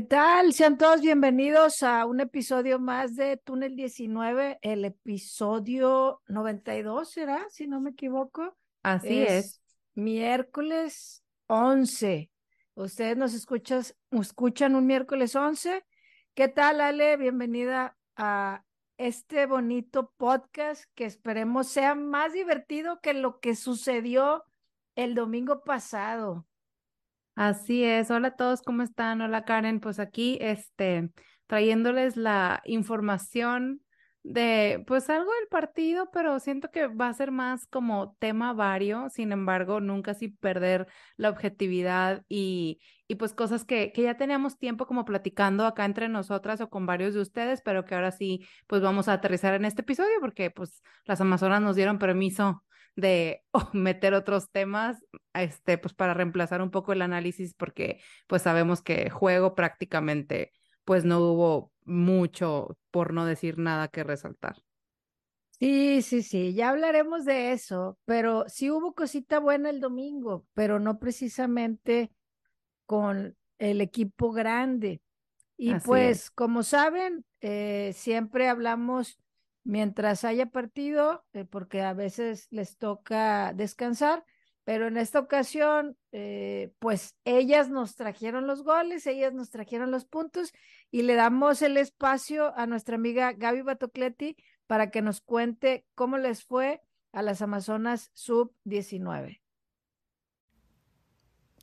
¿Qué tal? Sean todos bienvenidos a un episodio más de Túnel 19, el episodio 92, ¿será? Si no me equivoco. Así es. Miércoles 11. Ustedes nos escuchas, escuchan un miércoles 11. ¿Qué tal, Ale? Bienvenida a este bonito podcast que esperemos sea más divertido que lo que sucedió el domingo pasado. Así es. Hola a todos, ¿cómo están? Hola Karen, pues aquí este trayéndoles la información de pues algo del partido, pero siento que va a ser más como tema vario, sin embargo, nunca sin perder la objetividad y, y pues cosas que, que ya teníamos tiempo como platicando acá entre nosotras o con varios de ustedes, pero que ahora sí pues vamos a aterrizar en este episodio porque pues las Amazonas nos dieron permiso de meter otros temas, este, pues para reemplazar un poco el análisis, porque pues sabemos que juego prácticamente, pues no hubo mucho, por no decir nada que resaltar. Sí, sí, sí, ya hablaremos de eso, pero sí hubo cosita buena el domingo, pero no precisamente con el equipo grande. Y pues, como saben, eh, siempre hablamos mientras haya partido, eh, porque a veces les toca descansar, pero en esta ocasión, eh, pues ellas nos trajeron los goles, ellas nos trajeron los puntos y le damos el espacio a nuestra amiga Gaby Batocleti para que nos cuente cómo les fue a las Amazonas Sub 19.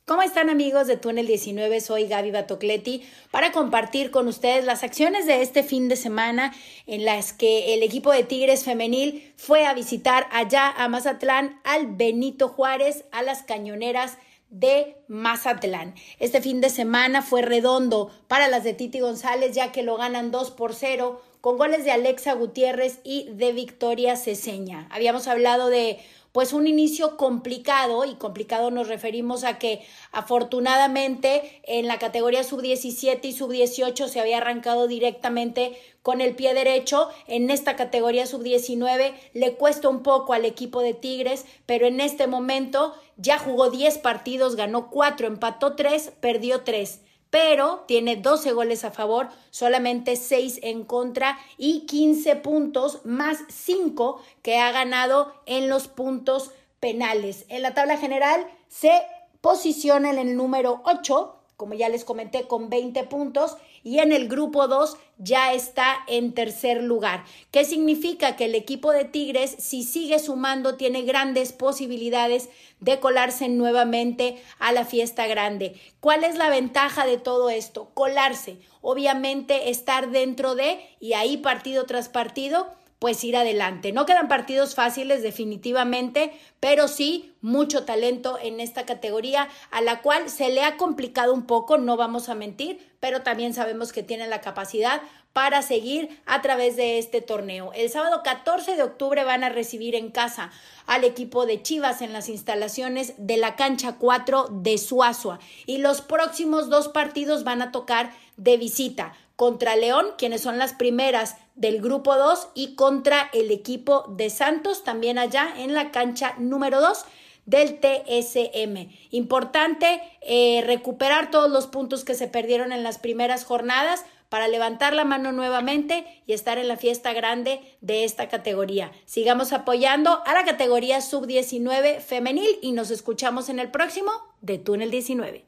¿Cómo están amigos de Túnel 19? Soy Gaby Batocleti para compartir con ustedes las acciones de este fin de semana en las que el equipo de Tigres femenil fue a visitar allá a Mazatlán al Benito Juárez, a las cañoneras de Mazatlán. Este fin de semana fue redondo para las de Titi González ya que lo ganan 2 por 0 con goles de Alexa Gutiérrez y de Victoria Ceseña. Habíamos hablado de pues un inicio complicado y complicado nos referimos a que afortunadamente en la categoría sub-17 y sub-18 se había arrancado directamente con el pie derecho. En esta categoría sub-19 le cuesta un poco al equipo de Tigres, pero en este momento ya jugó 10 partidos, ganó 4, empató 3, perdió 3 pero tiene 12 goles a favor, solamente 6 en contra y 15 puntos más 5 que ha ganado en los puntos penales. En la tabla general se posiciona en el número 8 como ya les comenté, con 20 puntos y en el grupo 2 ya está en tercer lugar. ¿Qué significa? Que el equipo de Tigres, si sigue sumando, tiene grandes posibilidades de colarse nuevamente a la fiesta grande. ¿Cuál es la ventaja de todo esto? Colarse, obviamente estar dentro de y ahí partido tras partido pues ir adelante. No quedan partidos fáciles definitivamente, pero sí mucho talento en esta categoría a la cual se le ha complicado un poco, no vamos a mentir, pero también sabemos que tienen la capacidad para seguir a través de este torneo. El sábado 14 de octubre van a recibir en casa al equipo de Chivas en las instalaciones de la cancha 4 de Suazua y los próximos dos partidos van a tocar de visita contra León, quienes son las primeras del grupo 2, y contra el equipo de Santos, también allá en la cancha número 2 del TSM. Importante eh, recuperar todos los puntos que se perdieron en las primeras jornadas para levantar la mano nuevamente y estar en la fiesta grande de esta categoría. Sigamos apoyando a la categoría sub-19 femenil y nos escuchamos en el próximo de Túnel 19.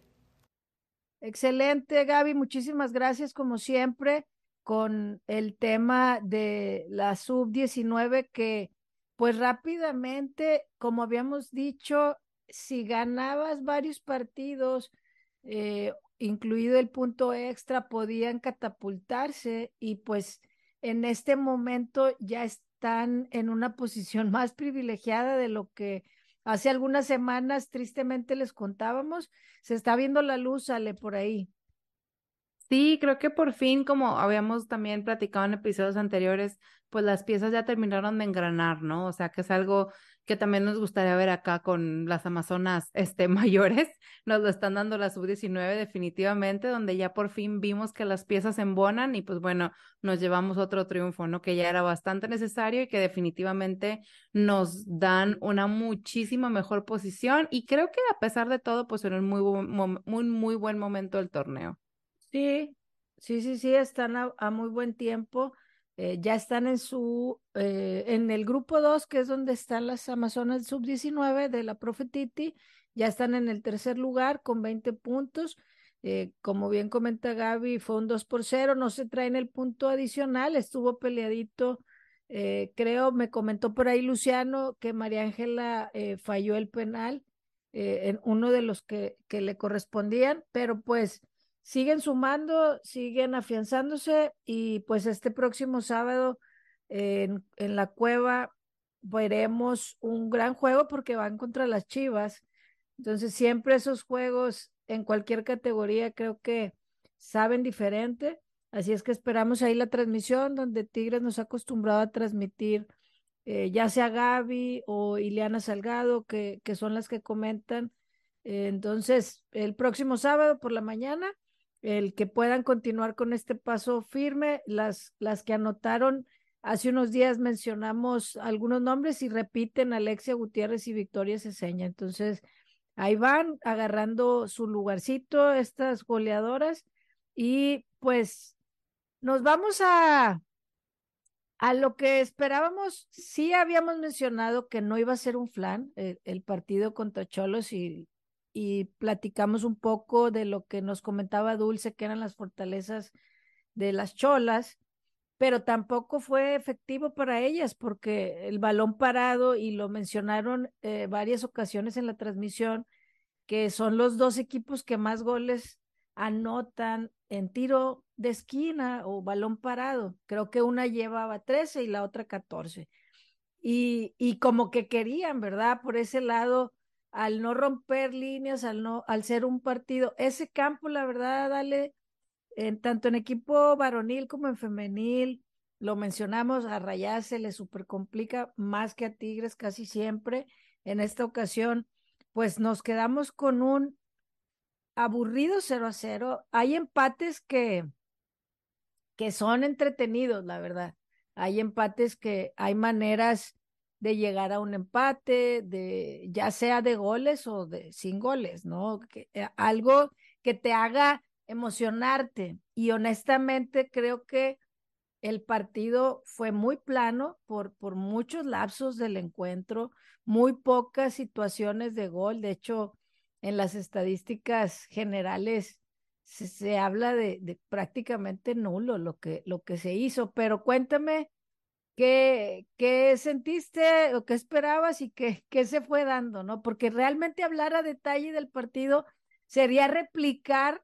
Excelente, Gaby. Muchísimas gracias, como siempre, con el tema de la sub-19 que, pues rápidamente, como habíamos dicho, si ganabas varios partidos, eh, incluido el punto extra, podían catapultarse y pues en este momento ya están en una posición más privilegiada de lo que Hace algunas semanas, tristemente les contábamos, se está viendo la luz, sale por ahí. Sí, creo que por fin, como habíamos también platicado en episodios anteriores, pues las piezas ya terminaron de engranar, ¿no? O sea, que es algo que también nos gustaría ver acá con las Amazonas este, mayores. Nos lo están dando la sub-19 definitivamente, donde ya por fin vimos que las piezas embonan y pues bueno, nos llevamos otro triunfo, ¿no? Que ya era bastante necesario y que definitivamente nos dan una muchísima mejor posición y creo que a pesar de todo, pues en un muy, muy, muy buen momento del torneo. Sí, sí, sí, sí, están a, muy buen tiempo. Eh, ya están en su, eh, en el grupo 2, que es donde están las Amazonas sub-19 de la Profetiti, ya están en el tercer lugar con 20 puntos. Eh, como bien comenta Gaby, fue un 2 por 0, no se traen el punto adicional, estuvo peleadito. creo, me comentó por ahí Luciano que María Ángela falló el penal en uno de los que le correspondían, pero pues siguen sumando, siguen afianzándose y pues este próximo sábado en, en la cueva veremos un gran juego porque van contra las Chivas. Entonces siempre esos juegos en cualquier categoría creo que saben diferente. Así es que esperamos ahí la transmisión donde Tigres nos ha acostumbrado a transmitir eh, ya sea Gaby o Ileana Salgado, que, que son las que comentan. entonces, el próximo sábado por la mañana el que puedan continuar con este paso firme. Las, las que anotaron hace unos días mencionamos algunos nombres y repiten Alexia Gutiérrez y Victoria Ceseña. Entonces, ahí van agarrando su lugarcito estas goleadoras y pues nos vamos a a lo que esperábamos, sí habíamos mencionado que no iba a ser un flan el, el partido contra Cholos y y platicamos un poco de lo que nos comentaba Dulce, que eran las fortalezas de las cholas, pero tampoco fue efectivo para ellas porque el balón parado, y lo mencionaron eh, varias ocasiones en la transmisión, que son los dos equipos que más goles anotan en tiro de esquina o balón parado. Creo que una llevaba 13 y la otra 14. Y, y como que querían, ¿verdad? Por ese lado al no romper líneas, al no, al ser un partido, ese campo, la verdad, dale, en, tanto en equipo varonil como en femenil, lo mencionamos, a Rayá se le super complica más que a Tigres casi siempre. En esta ocasión, pues nos quedamos con un aburrido 0 a 0. Hay empates que, que son entretenidos, la verdad. Hay empates que hay maneras de llegar a un empate, de ya sea de goles o de sin goles, ¿no? Eh, algo que te haga emocionarte. Y honestamente creo que el partido fue muy plano por, por muchos lapsos del encuentro, muy pocas situaciones de gol. De hecho, en las estadísticas generales se, se habla de, de, prácticamente nulo lo que, lo que se hizo. Pero cuéntame ¿Qué, ¿Qué, sentiste o qué esperabas y qué, se fue dando, no? Porque realmente hablar a detalle del partido sería replicar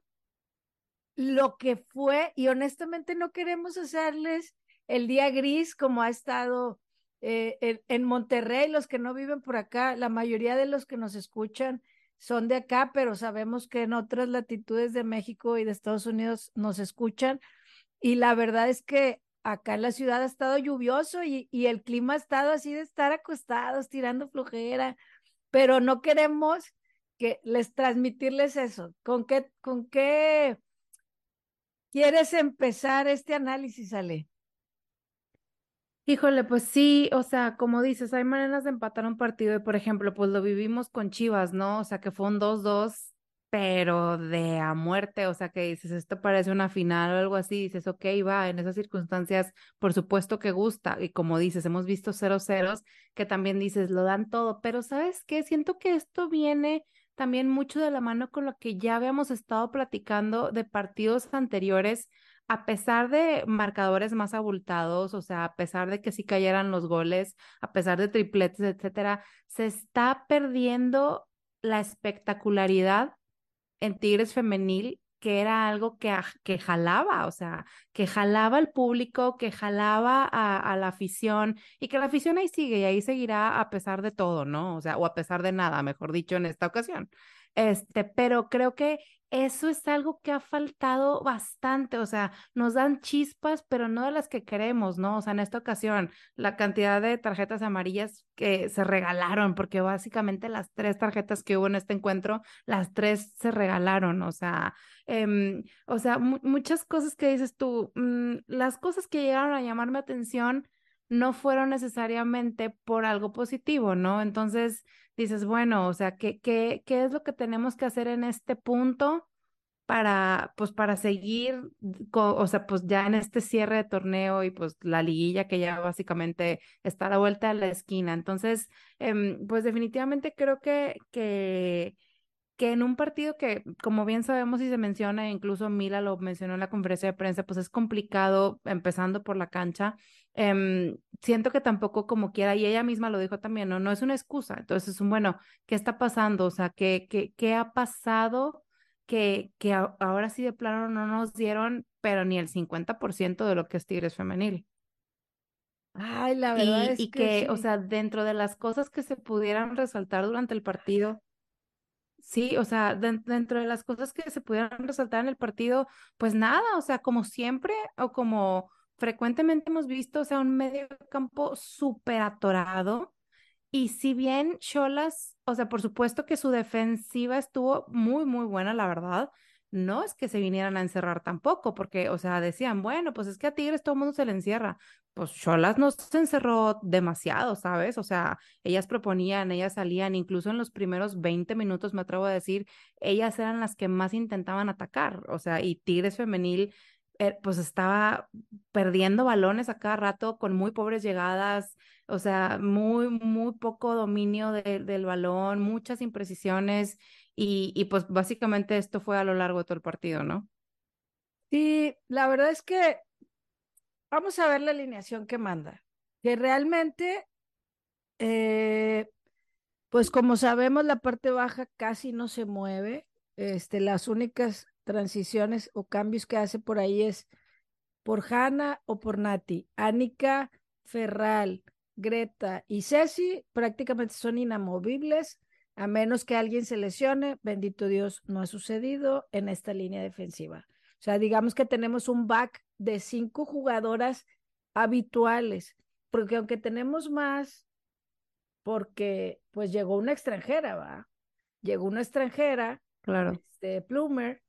lo que fue y honestamente no queremos hacerles el día gris como ha estado eh, en, Monterrey, los que no viven por acá, la mayoría de los que nos escuchan son de acá, pero sabemos que en otras latitudes de México y de Estados Unidos nos escuchan y la verdad es que acá en la ciudad ha estado lluvioso y, y, el clima ha estado así de estar acostados, tirando flojera, pero no queremos que les transmitirles eso. ¿Con qué, con qué quieres empezar este análisis, Ale? Híjole, pues sí, o sea, como dices, hay maneras de empatar un partido y, por ejemplo, pues lo vivimos con Chivas, ¿no? O sea, que fue un 2-2 pero de a muerte, o sea, que dices, esto parece una final o algo así, dices, ok, va, en esas circunstancias, por supuesto que gusta, y como dices, hemos visto cero ceros, que también dices, lo dan todo, pero ¿sabes qué? Siento que esto viene también mucho de la mano con lo que ya habíamos estado platicando de partidos anteriores, a pesar de marcadores más abultados, o sea, a pesar de que sí cayeran los goles, a pesar de tripletes, etcétera, se está perdiendo la espectacularidad en Tigres Femenil que era algo que, que jalaba, o sea, que jalaba al público, que jalaba a, a, la afición y que la afición ahí sigue y ahí seguirá a pesar de todo, ¿no? O sea, o a pesar de nada, mejor dicho, en esta ocasión. Este, pero creo que eso es algo que ha faltado bastante, o sea, nos dan chispas, pero no de las que queremos, ¿no? O sea, en esta ocasión, la cantidad de tarjetas amarillas que se regalaron, porque básicamente las tres tarjetas que hubo en este encuentro, las tres se regalaron, o sea, eh, o sea, muchas cosas que dices tú, mmm, las cosas que llegaron a llamarme atención no fueron necesariamente por algo positivo, ¿no? Entonces dices, bueno, o sea, ¿qué, qué, qué es lo que tenemos que hacer en este punto para, pues, para seguir, o sea, pues ya en este cierre de torneo y pues la liguilla que ya básicamente está a la vuelta de la esquina. Entonces, em, pues definitivamente creo que, que, que en un partido que, como bien sabemos y se menciona, incluso Mila lo mencionó en la conferencia de prensa, pues es complicado empezando por la cancha. Em, siento que tampoco como quiera, y ella misma lo dijo también, no, no es una excusa. Entonces, es un, bueno, ¿qué está pasando? O sea, ¿qué, qué, qué ha pasado? que, que ahora sí de plano no nos dieron, pero ni el 50% de lo que es Tigres femenil. Ay, la verdad y, es y que, o sea, dentro de las cosas que se pudieran resaltar durante el partido, sí, o sea, dentro de las cosas que se pudieran resaltar en el partido, pues nada, o sea, como siempre o como frecuentemente hemos visto, o sea, un medio campo súper atorado, y si bien Cholas, o sea, por supuesto que su defensiva estuvo muy, muy buena, la verdad, no es que se vinieran a encerrar tampoco, porque, o sea, decían, bueno, pues es que a Tigres todo el mundo se le encierra. Pues Cholas no se encerró demasiado, ¿sabes? O sea, ellas proponían, ellas salían, incluso en los primeros 20 minutos, me atrevo a decir, ellas eran las que más intentaban atacar, o sea, y Tigres femenil eh, pues estaba perdiendo balones a cada rato con muy pobres llegadas, o sea, muy, muy poco dominio del balón, muchas imprecisiones y, pues básicamente esto fue a lo largo de todo el partido, ¿no? Sí, la verdad es que vamos a ver la alineación que manda, que realmente, eh, pues como sabemos, la parte baja casi no se mueve, este, las únicas transiciones o cambios que hace por ahí es por Hanna o por Nati. Anika, Ferral, Greta y Ceci prácticamente son inamovibles, a menos que alguien se lesione. Bendito Dios, no ha sucedido en esta línea defensiva. O sea, digamos que tenemos un back de cinco jugadoras habituales, porque aunque tenemos más, porque pues llegó una extranjera, va. Llegó una extranjera, claro. este Plumer,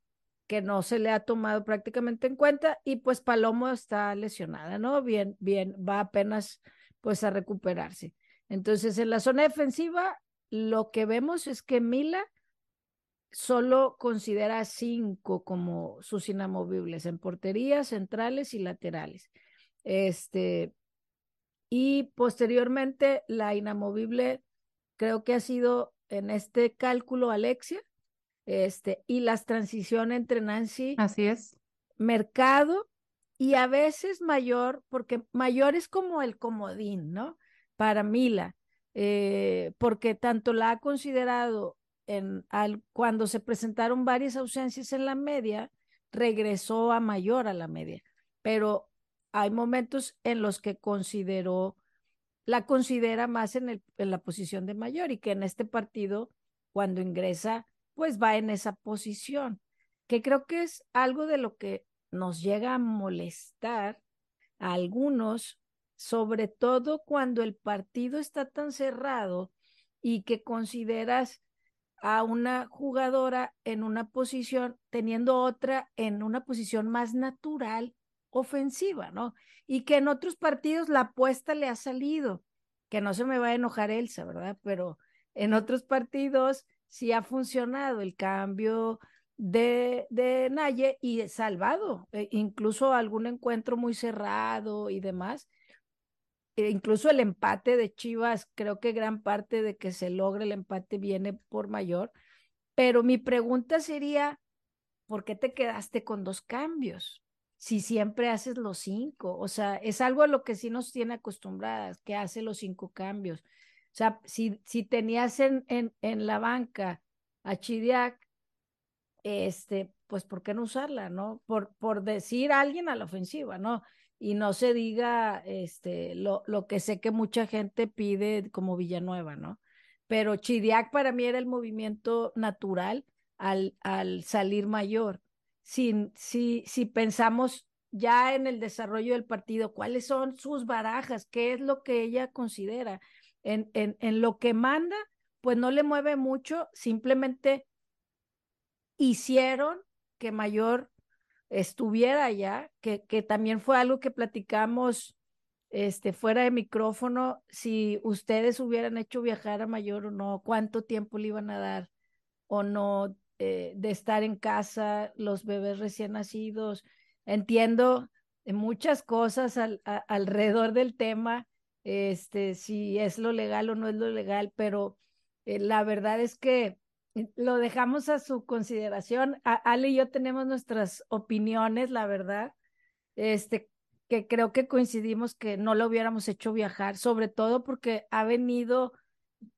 que no se le ha tomado prácticamente en cuenta y pues Palomo está lesionada, ¿no? Bien, bien, va apenas pues a recuperarse. Entonces, en la zona defensiva, lo que vemos es que Mila solo considera cinco como sus inamovibles en porterías centrales y laterales. Este, y posteriormente, la inamovible creo que ha sido en este cálculo Alexia, este, y las transiciones entre Nancy. Así es. Mercado y a veces mayor, porque mayor es como el comodín, ¿no? Para Mila, eh, porque tanto la ha considerado en, al, cuando se presentaron varias ausencias en la media, regresó a mayor a la media, pero hay momentos en los que consideró, la considera más en, el, en la posición de mayor y que en este partido, cuando ingresa pues va en esa posición, que creo que es algo de lo que nos llega a molestar a algunos, sobre todo cuando el partido está tan cerrado y que consideras a una jugadora en una posición, teniendo otra en una posición más natural, ofensiva, ¿no? Y que en otros partidos la apuesta le ha salido, que no se me va a enojar Elsa, ¿verdad? Pero en otros partidos si ha funcionado el cambio de, de Naye y salvado, eh, incluso algún encuentro muy cerrado y demás. Incluso el empate de Chivas, creo que gran parte de que se logre el empate viene por mayor. Pero mi pregunta sería, ¿por qué te quedaste con dos cambios? Si siempre haces los cinco, o sea, es algo a lo que sí nos tiene acostumbradas, que hace los cinco cambios. O sea, si, si tenías en, en, en la banca a Chidiac, este, pues ¿por qué no usarla, no? Por, por decir a alguien a la ofensiva, ¿no? Y no se diga este, lo, lo que sé que mucha gente pide como Villanueva, ¿no? Pero Chidiac para mí era el movimiento natural al, al salir mayor. Si, si, si pensamos ya en el desarrollo del partido, cuáles son sus barajas, qué es lo que ella considera en, en, en lo que manda, pues no le mueve mucho, simplemente hicieron que Mayor estuviera allá, que, que también fue algo que platicamos este, fuera de micrófono, si ustedes hubieran hecho viajar a Mayor o no, cuánto tiempo le iban a dar o no, eh, de estar en casa, los bebés recién nacidos. Entiendo muchas cosas alrededor del tema, este, si es lo legal o no es lo legal, pero eh, la verdad es que lo dejamos a su consideración. Ale y yo tenemos nuestras opiniones, la verdad, este, que creo que coincidimos que no lo hubiéramos hecho viajar, sobre todo porque ha venido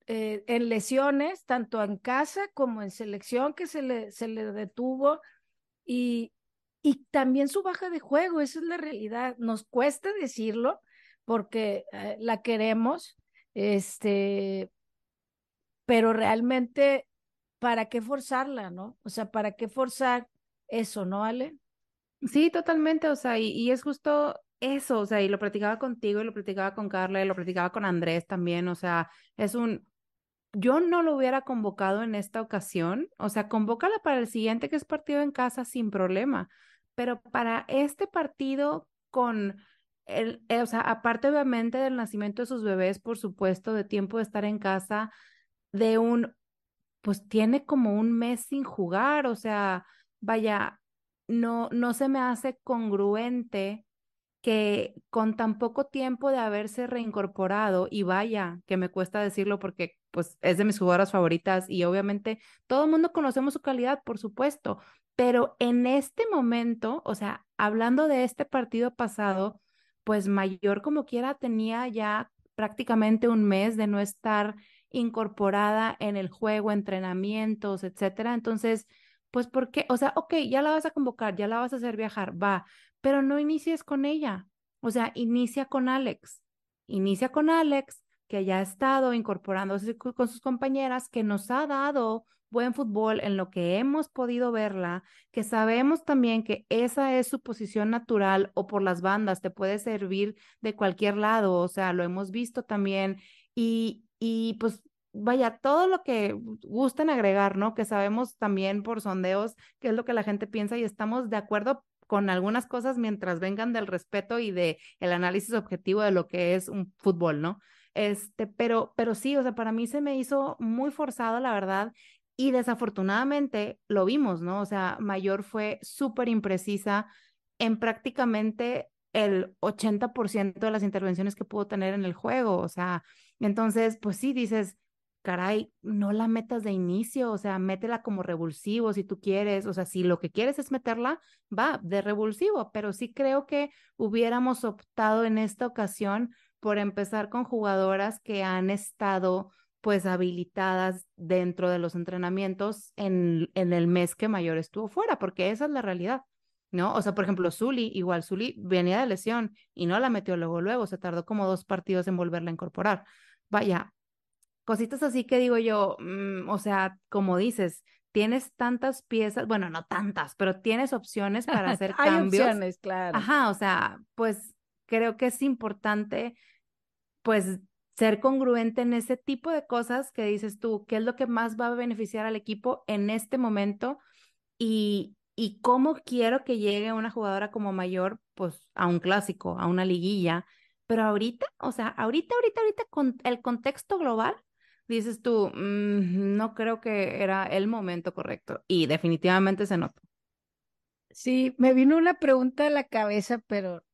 eh, en lesiones, tanto en casa como en selección, que se le, se le detuvo, y, y también su baja de juego, esa es la realidad. Nos cuesta decirlo porque eh, la queremos, este, pero realmente, ¿para qué forzarla, no? O sea, ¿para qué forzar eso, no, Ale? Sí, totalmente, o sea, y, es justo eso, o sea, y lo platicaba contigo y lo platicaba con Carla y lo platicaba con Andrés también, o sea, es un, yo no lo hubiera convocado en esta ocasión, o sea, convócala para el siguiente que es partido en casa sin problema, pero para este partido con el, eh, o sea, aparte obviamente del nacimiento de sus bebés, por supuesto, de tiempo de estar en casa, de un, pues tiene como un mes sin jugar, o sea, vaya, no, no se me hace congruente que con tan poco tiempo de haberse reincorporado, y vaya, que me cuesta decirlo porque pues es de mis jugadoras favoritas y obviamente todo el mundo conocemos su calidad, por supuesto, pero en este momento, o sea, hablando de este partido pasado, pues Mayor como quiera tenía ya prácticamente un mes de no estar incorporada en el juego, entrenamientos, etcétera. Entonces, pues, ¿por qué? O sea, ok, ya la vas a convocar, ya la vas a hacer viajar, va, pero no inicies con ella. O sea, inicia con Alex. Inicia con Alex, que ya ha estado incorporándose con sus compañeras, que nos ha dado buen fútbol en lo que hemos podido verla, que sabemos también que esa es su posición natural o por las bandas, te puede servir de cualquier lado, o sea, lo hemos visto también y, y pues vaya, todo lo que gusten agregar, ¿no? Que sabemos también por sondeos qué es lo que la gente piensa y estamos de acuerdo con algunas cosas mientras vengan del respeto y de el análisis objetivo de lo que es un fútbol, ¿no? Este, pero, pero sí, o sea, para mí se me hizo muy forzado, la verdad, y desafortunadamente lo vimos, ¿no? O sea, Mayor fue súper imprecisa en prácticamente el 80% de las intervenciones que pudo tener en el juego. O sea, entonces, pues sí, dices, caray, no la metas de inicio, o sea, métela como revulsivo si tú quieres, o sea, si lo que quieres es meterla, va de revulsivo, pero sí creo que hubiéramos optado en esta ocasión por empezar con jugadoras que han estado pues habilitadas dentro de los entrenamientos en, en el mes que mayor estuvo fuera, porque esa es la realidad. ¿no? O sea, por ejemplo, Zully, igual Zully venía de lesión y no la metió luego, luego, se tardó como dos partidos en volverla a incorporar. Vaya, cositas así que digo yo, mm, o sea, como dices, tienes tantas piezas, bueno, no tantas, pero tienes opciones para hacer Hay cambios. opciones, claro. Ajá, o sea, pues creo que es importante, pues ser congruente en ese tipo de cosas que dices tú, qué es lo que más va a beneficiar al equipo en este momento y, y cómo quiero que llegue una jugadora como mayor, pues a un clásico, a una liguilla. Pero ahorita, o sea, ahorita, ahorita, ahorita, con el contexto global, dices tú, mm, no creo que era el momento correcto. Y definitivamente se notó. Sí, me vino una pregunta a la cabeza, pero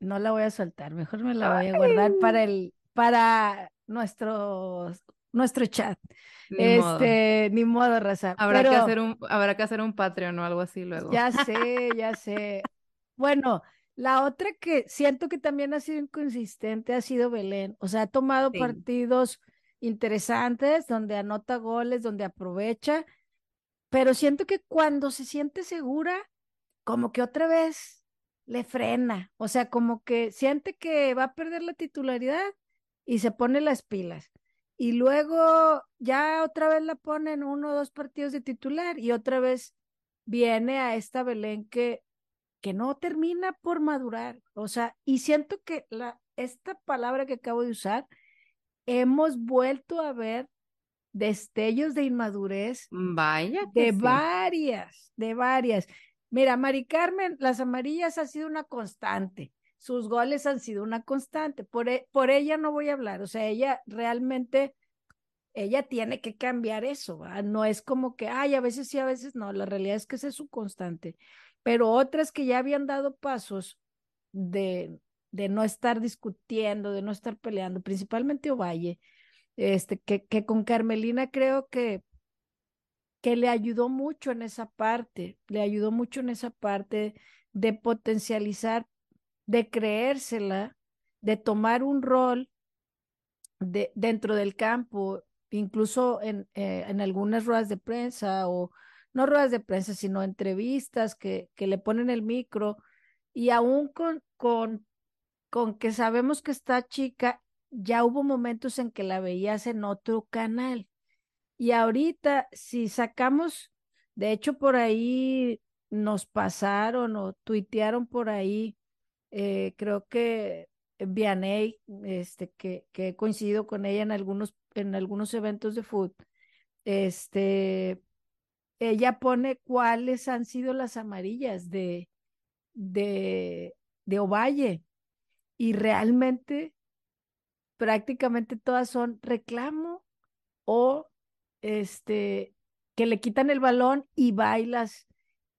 no la voy a soltar. Mejor me la voy a guardar para el, para nuestro, nuestro chat. Ni este, modo. ni modo, raza. Habrá, Pero que hacer un, habrá que hacer un Patreon o algo así luego. ya sé, ya sé. Bueno, la otra que siento que también ha sido inconsistente ha sido Belén. O sea, ha tomado Sí. partidos interesantes donde anota goles, donde aprovecha, pero siento que cuando se siente segura, como que otra vez le frena. O sea, como que siente que va a perder la titularidad y se pone las pilas. Y luego ya otra vez la pone en uno o dos partidos de titular y otra vez viene a esta Belén que, que no termina por madurar. O sea, y siento que la, esta palabra que acabo de usar, hemos vuelto a ver destellos de inmadurez Vaya que de sí. varias, de varias. Mira, Mari Carmen, las amarillas ha sido una constante. Sus goles han sido una constante. Por, e- por ella no voy a hablar. O sea, ella realmente ella tiene que cambiar eso, no es como que, ay, a veces sí, a veces no, la realidad es que es su constante, pero otras que ya habían dado pasos de, de no estar discutiendo, de no estar peleando, principalmente Ovalle, este, que, que con Carmelina creo que, que le ayudó mucho en esa parte, le ayudó mucho en esa parte de potencializar, de creérsela, de tomar un rol de, dentro del campo, incluso en, eh, en algunas ruedas de prensa o no ruedas de prensa, sino entrevistas que, que le ponen el micro y aún con, con, con que sabemos que está chica, ya hubo momentos en que la veías en otro canal. Y ahorita, si sacamos, de hecho por ahí nos pasaron o tuitearon por ahí, eh, creo que Vianey, este, que, que he coincidido con ella en algunos, en algunos eventos de fútbol, este, ella pone cuáles han sido las amarillas de, de, de Ovalle y realmente prácticamente todas son reclamo o este que le quitan el balón y bailas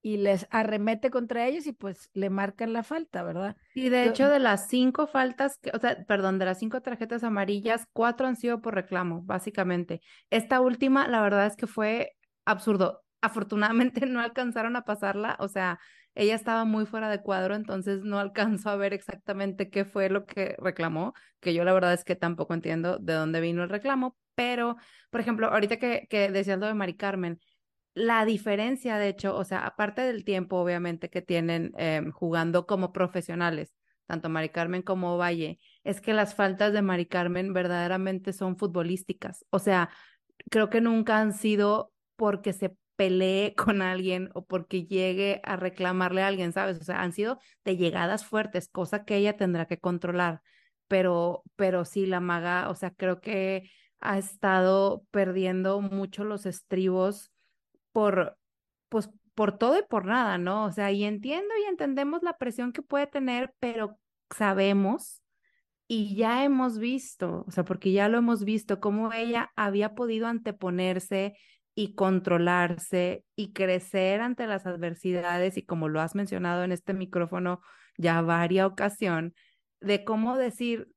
y les arremete contra ellos y pues le marcan la falta, ¿verdad? Y de hecho de las cinco faltas, que, o sea, perdón, de las cinco tarjetas amarillas, cuatro han sido por reclamo, básicamente. Esta última, la verdad es que fue absurdo. Afortunadamente no alcanzaron a pasarla, o sea, ella estaba muy fuera de cuadro, entonces no alcanzó a ver exactamente qué fue lo que reclamó, que yo la verdad es que tampoco entiendo de dónde vino el reclamo, pero, por ejemplo, ahorita que, que decías lo de Mari Carmen, la diferencia, de hecho, o sea, aparte del tiempo, obviamente, que tienen em, jugando como profesionales, tanto Mari Carmen como Valle, es que las faltas de Mari Carmen verdaderamente son futbolísticas. O sea, creo que nunca han sido porque se pelee con alguien o porque llegue a reclamarle a alguien, ¿sabes? O sea, han sido de llegadas fuertes, cosa que ella tendrá que controlar. Pero, pero sí, la maga, o sea, creo que ha estado perdiendo mucho los estribos por, pues, por todo y por nada, ¿no? O sea, y entiendo y entendemos la presión que puede tener, pero sabemos y ya hemos visto, o sea, porque ya lo hemos visto, cómo ella había podido anteponerse y controlarse y crecer ante las adversidades y como lo has mencionado en este micrófono ya varias ocasión, de cómo decir,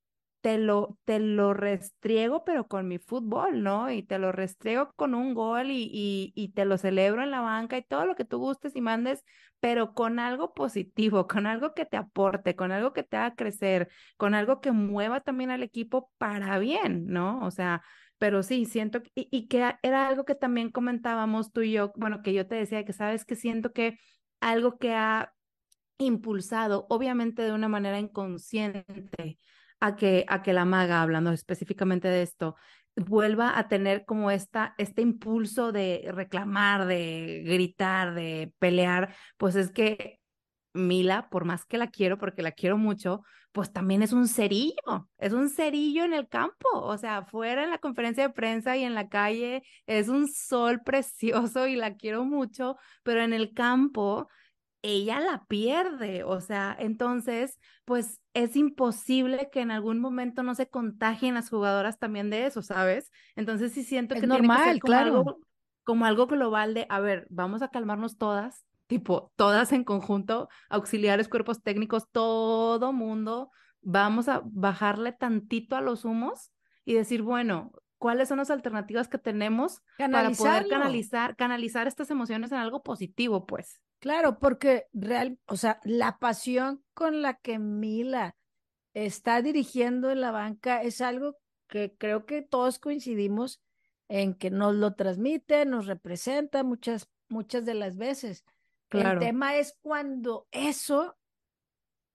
te lo, te lo restriego, pero con mi fútbol, ¿no? Y te lo restriego con un gol y, y, y, te lo celebro en la banca y todo lo que tú gustes y mandes, pero con algo positivo, con algo que te aporte, con algo que te haga crecer, con algo que mueva también al equipo para bien, ¿no? O sea, pero sí, siento, y, y que era algo que también comentábamos tú y yo, bueno, que yo te decía que sabes que siento que algo que ha impulsado, obviamente de una manera inconsciente, a que, a que la maga, hablando específicamente de esto, vuelva a tener como esta, este impulso de reclamar, de gritar, de pelear, pues es que Mila, por más que la quiero, porque la quiero mucho, pues también es un cerillo, es un cerillo en el campo, o sea, fuera en la conferencia de prensa y en la calle es un sol precioso y la quiero mucho, pero en el campo ella la pierde, o sea, entonces, pues es imposible que en algún momento no se contagien las jugadoras también de eso, ¿sabes? Entonces sí siento que normal, tiene que ser como, claro. algo, como algo global de, a ver, vamos a calmarnos todas, tipo, todas en conjunto, auxiliares, cuerpos técnicos, todo mundo, vamos a bajarle tantito a los humos y decir, bueno, cuáles son las alternativas que tenemos para poder canalizar, canalizar estas emociones en algo positivo, pues. Claro, porque real, o sea, la pasión con la que Mila está dirigiendo en la banca es algo que creo que todos coincidimos en que nos lo transmite, nos representa muchas, muchas de las veces. Claro. El tema es cuando eso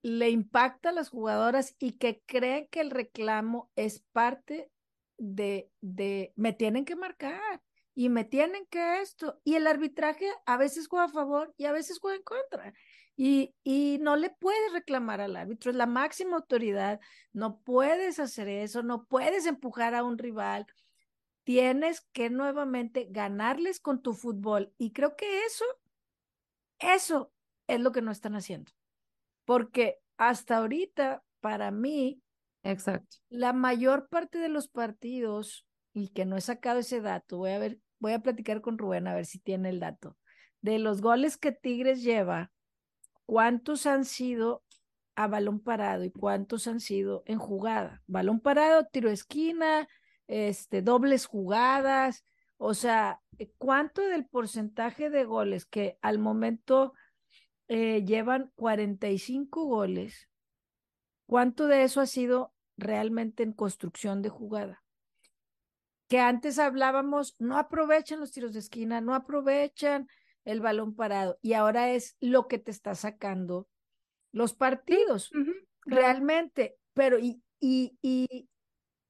le impacta a las jugadoras y que creen que el reclamo es parte de, de, me tienen que marcar y me tienen que esto. Y el arbitraje a veces juega a favor y a veces juega en contra. Y, y no le puedes reclamar al árbitro, es la máxima autoridad, no puedes hacer eso, no puedes empujar a un rival, tienes que nuevamente ganarles con tu fútbol. Y creo que eso, eso es lo que no están haciendo. Porque hasta ahorita, para mí, Exacto. la mayor parte de los partidos y que no he sacado ese dato, voy a ver, voy a platicar con Rubén a ver si tiene el dato. De los goles que Tigres lleva, ¿cuántos han sido a balón parado y cuántos han sido en jugada? Balón parado, tiro esquina, este, dobles jugadas, o sea, ¿cuánto del porcentaje de goles que al momento eh, llevan 45 goles? ¿Cuánto de eso ha sido realmente en construcción de jugada? Que antes hablábamos, no aprovechan los tiros de esquina, no aprovechan el balón parado y ahora es lo que te está sacando los partidos, realmente. Pero, y, y, y,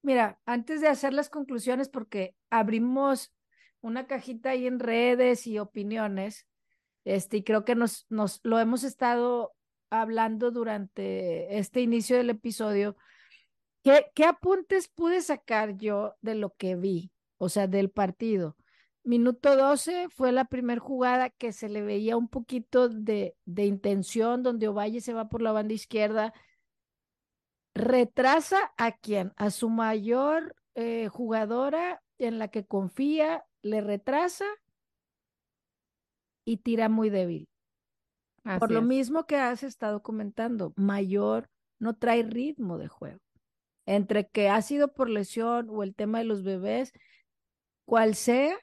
mira, antes de hacer las conclusiones, porque abrimos una cajita ahí en redes y opiniones, este, y creo que nos, nos lo hemos estado hablando durante este inicio del episodio. ¿Qué, ¿Qué apuntes pude sacar yo de lo que vi? O sea, del partido. Minuto 12 fue la primera jugada que se le veía un poquito de, de intención, donde Ovalle se va por la banda izquierda. Retrasa a quién? A su mayor eh, jugadora en la que confía, le retrasa y tira muy débil. por lo mismo que has estado comentando, mayor no trae ritmo de juego. Entre que ha sido por lesión o el tema de los bebés, cual sea,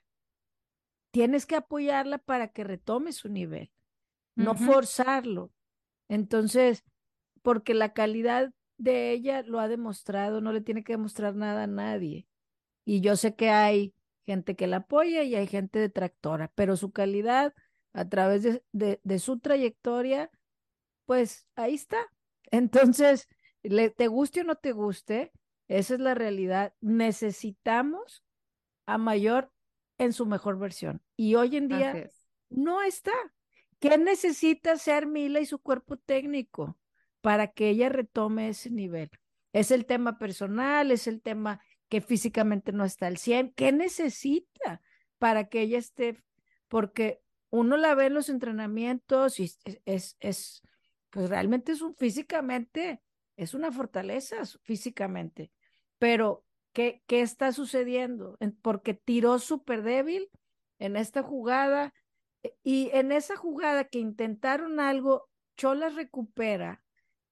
tienes que apoyarla para que retome su nivel, no forzarlo. Entonces, porque la calidad de ella lo ha demostrado, no le tiene que demostrar nada a nadie. Y yo sé que hay gente que la apoya y hay gente detractora, pero su calidad a través de, de, su trayectoria, pues ahí está. Entonces, le, te guste o no te guste, esa es la realidad. Necesitamos a mayor en su mejor versión. Y hoy en día no está. ¿Qué necesita ser Mila y su cuerpo técnico para que ella retome ese nivel? Es el tema personal, es el tema que físicamente no está al 100. ¿Qué necesita para que ella esté? Porque uno la ve en los entrenamientos y es, es, es pues realmente es un físicamente, es una fortaleza físicamente, pero ¿Qué, está sucediendo? Porque tiró súper débil en esta jugada eh, y en esa jugada que intentaron algo, Cholas recupera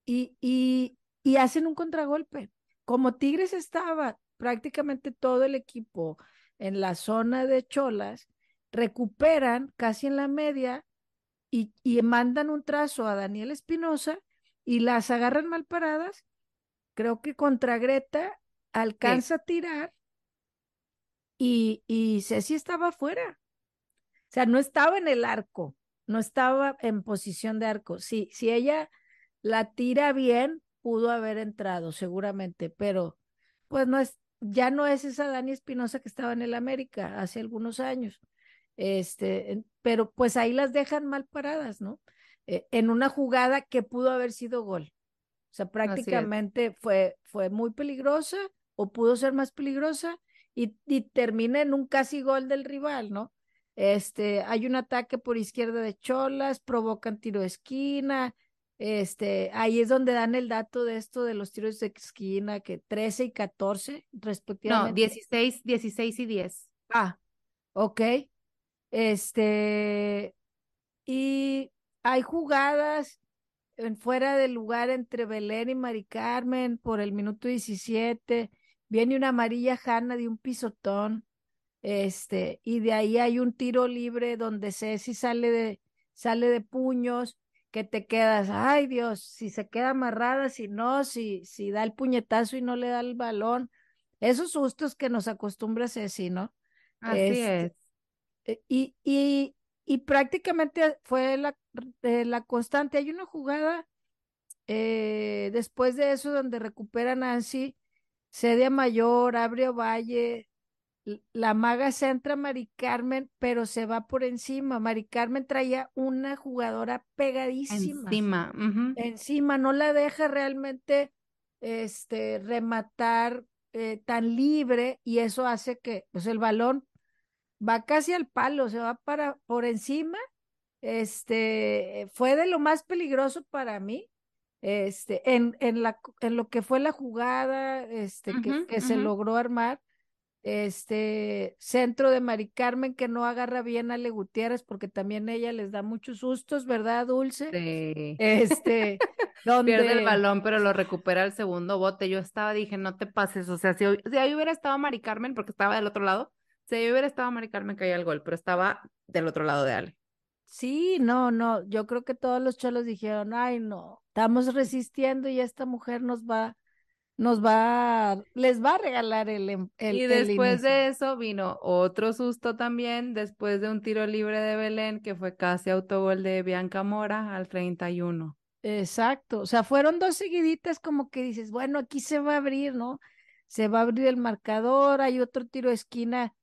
y, y, y hacen un contragolpe. Como Tigres estaba prácticamente todo el equipo en la zona de Cholas, recuperan casi en la media y, y mandan un trazo a Daniel Espinosa y las agarran mal paradas. Creo que contra Greta alcanza a tirar y, y Ceci estaba afuera. O sea, no estaba en el arco, no estaba en posición de arco. Sí, si ella la tira bien, pudo haber entrado seguramente, pero pues no es, ya no es esa Dani Espinosa que estaba en el América hace algunos años. Este, pero pues ahí las dejan mal paradas, ¿no? Eh, en una jugada que pudo haber sido gol. O sea, prácticamente fue, fue muy peligrosa o pudo ser más peligrosa y, y termina en un casi gol del rival, ¿no? Este, hay un ataque por izquierda de Cholas, provocan tiro de esquina, este, ahí es donde dan el dato de esto de los tiros de esquina, que 13 y 14 respectivamente. No, 16, 16 y 10. Ah, ok. Este, y hay jugadas en fuera del lugar entre Belén y Mari Carmen por el minuto 17 viene una amarilla Hanna de un pisotón, este, y de ahí hay un tiro libre donde Ceci sale de, sale de puños, que te quedas, ay Dios, si se queda amarrada, si no, si, si da el puñetazo y no le da el balón, esos sustos que nos acostumbra Ceci, ¿no? Así este, es. E, y, y, y prácticamente fue la, eh, la constante. Hay una jugada eh, después de eso donde recupera Nancy Cedia Mayor, Abre Valle, la maga centra Mari Carmen, pero se va por encima. Mari Carmen traía una jugadora pegadísima. Encima. Encima, no la deja realmente este, rematar eh, tan libre y eso hace que pues, el balón va casi al palo, se va para por encima. Este fue de lo más peligroso para mí este, en, en, la, en lo que fue la jugada este, que, que se logró armar, este centro de Mari Carmen que no agarra bien a Le Gutiérrez porque también ella les da muchos sustos, ¿verdad, Dulce? Sí. Este, donde Pierde el balón, pero lo recupera el segundo bote. Yo estaba, dije, no te pases. O sea, si, si ahí hubiera estado Mari Carmen, porque estaba del otro lado, si ahí hubiera estado Mari Carmen, caía el gol, pero estaba del otro lado de Ale. Sí, no, no, yo creo que todos los cholos dijeron, ay, no, estamos resistiendo y esta mujer nos va nos va, les va a regalar el, em, el Y después de eso vino otro susto también, después de un tiro libre de Belén, que fue casi autogol de Bianca Mora al 31. Exacto, o sea, fueron dos seguiditas como que dices, bueno, aquí se va a abrir, ¿no? Se va a abrir el marcador, hay otro tiro de esquina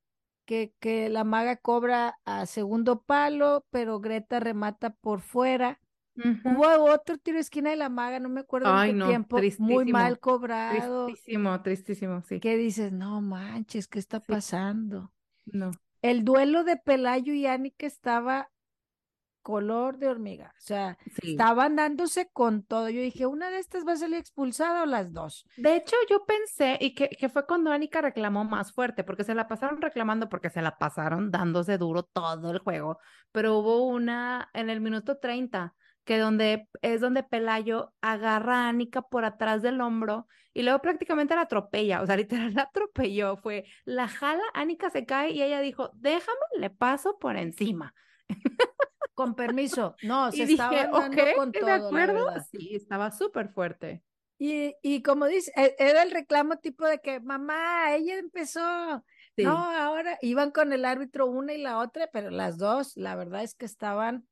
que, que la maga cobra a segundo palo, pero Greta remata por fuera. Hubo otro tiro de esquina de la maga, no me acuerdo en qué no, tiempo, muy mal cobrado, Tristísimo, tristísimo, sí. que dices, no manches, ¿qué está Sí. pasando? No. El duelo de Pelayo y Anika estaba color de hormiga, o sea, Sí. estaban dándose con todo. Yo dije, una de estas va a salir expulsada o las dos. De hecho, yo pensé, y que, que fue cuando Anika reclamó más fuerte, porque se la pasaron reclamando, porque se la pasaron dándose duro todo el juego, pero hubo una en el minuto 30, que donde es donde Pelayo agarra a Anika por atrás del hombro y luego prácticamente la atropella, o sea, literal la atropelló, fue, la jala, Anika se cae y ella dijo, déjame, le paso por encima. Con permiso, no, se Y dije, estaban dando ok, con ¿de todo, la acuerdo? verdad. Sí, estaba súper fuerte. Y, y como dice, e- era el reclamo tipo de que, mamá, ella empezó, Sí. no, ahora iban con el árbitro una y la otra, pero las dos, la verdad es que estaban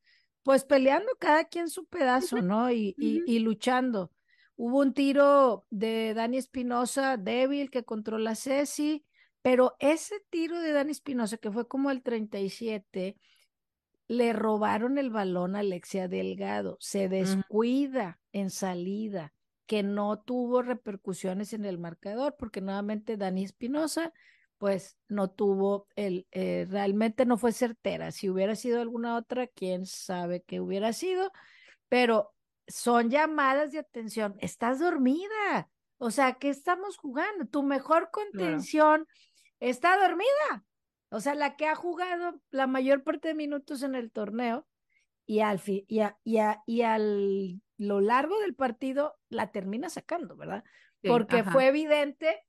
pues peleando cada quien su pedazo, ¿no? Y, y, y luchando. Hubo un tiro de Dani Espinosa débil que controla a Ceci, pero ese tiro de Dani Espinosa, que fue como el 37, le robaron el balón a Alexia Delgado, se descuida en salida, que no tuvo repercusiones en el marcador, porque nuevamente Dani Espinosa, pues no tuvo el, eh, realmente no fue certera. Si hubiera sido alguna otra, quién sabe qué hubiera sido, pero son llamadas de atención. Estás dormida. O sea, ¿qué estamos jugando? Tu mejor contención está dormida. O sea, la que ha jugado la mayor parte de minutos en el torneo y al fi- y a, y a- y al lo largo del partido la termina sacando, ¿verdad? Sí, Porque ajá. fue evidente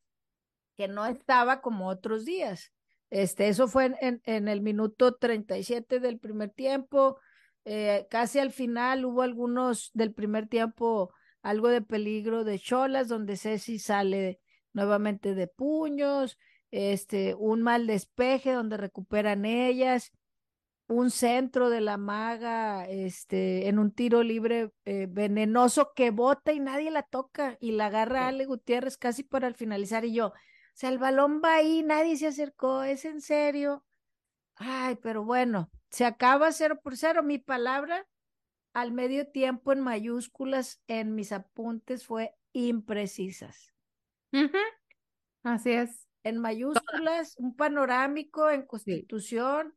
que no estaba como otros días. Este, eso fue en, en, en el minuto 37 del primer tiempo. eh, casi al final hubo algunos del primer tiempo, algo de peligro de Cholas, donde Ceci sale nuevamente de puños, este, un mal despeje donde recuperan ellas, un centro de la maga, este, en un tiro libre eh, venenoso que bota y nadie la toca y la agarra. Ale Gutiérrez casi para al finalizar y yo, o sea, el balón va ahí, nadie se acercó, es en serio. Ay, pero bueno, se acaba cero por cero. Mi palabra al medio tiempo en mayúsculas en mis apuntes fue imprecisas. Ujú. Así es. En mayúsculas, un panorámico en Constitución,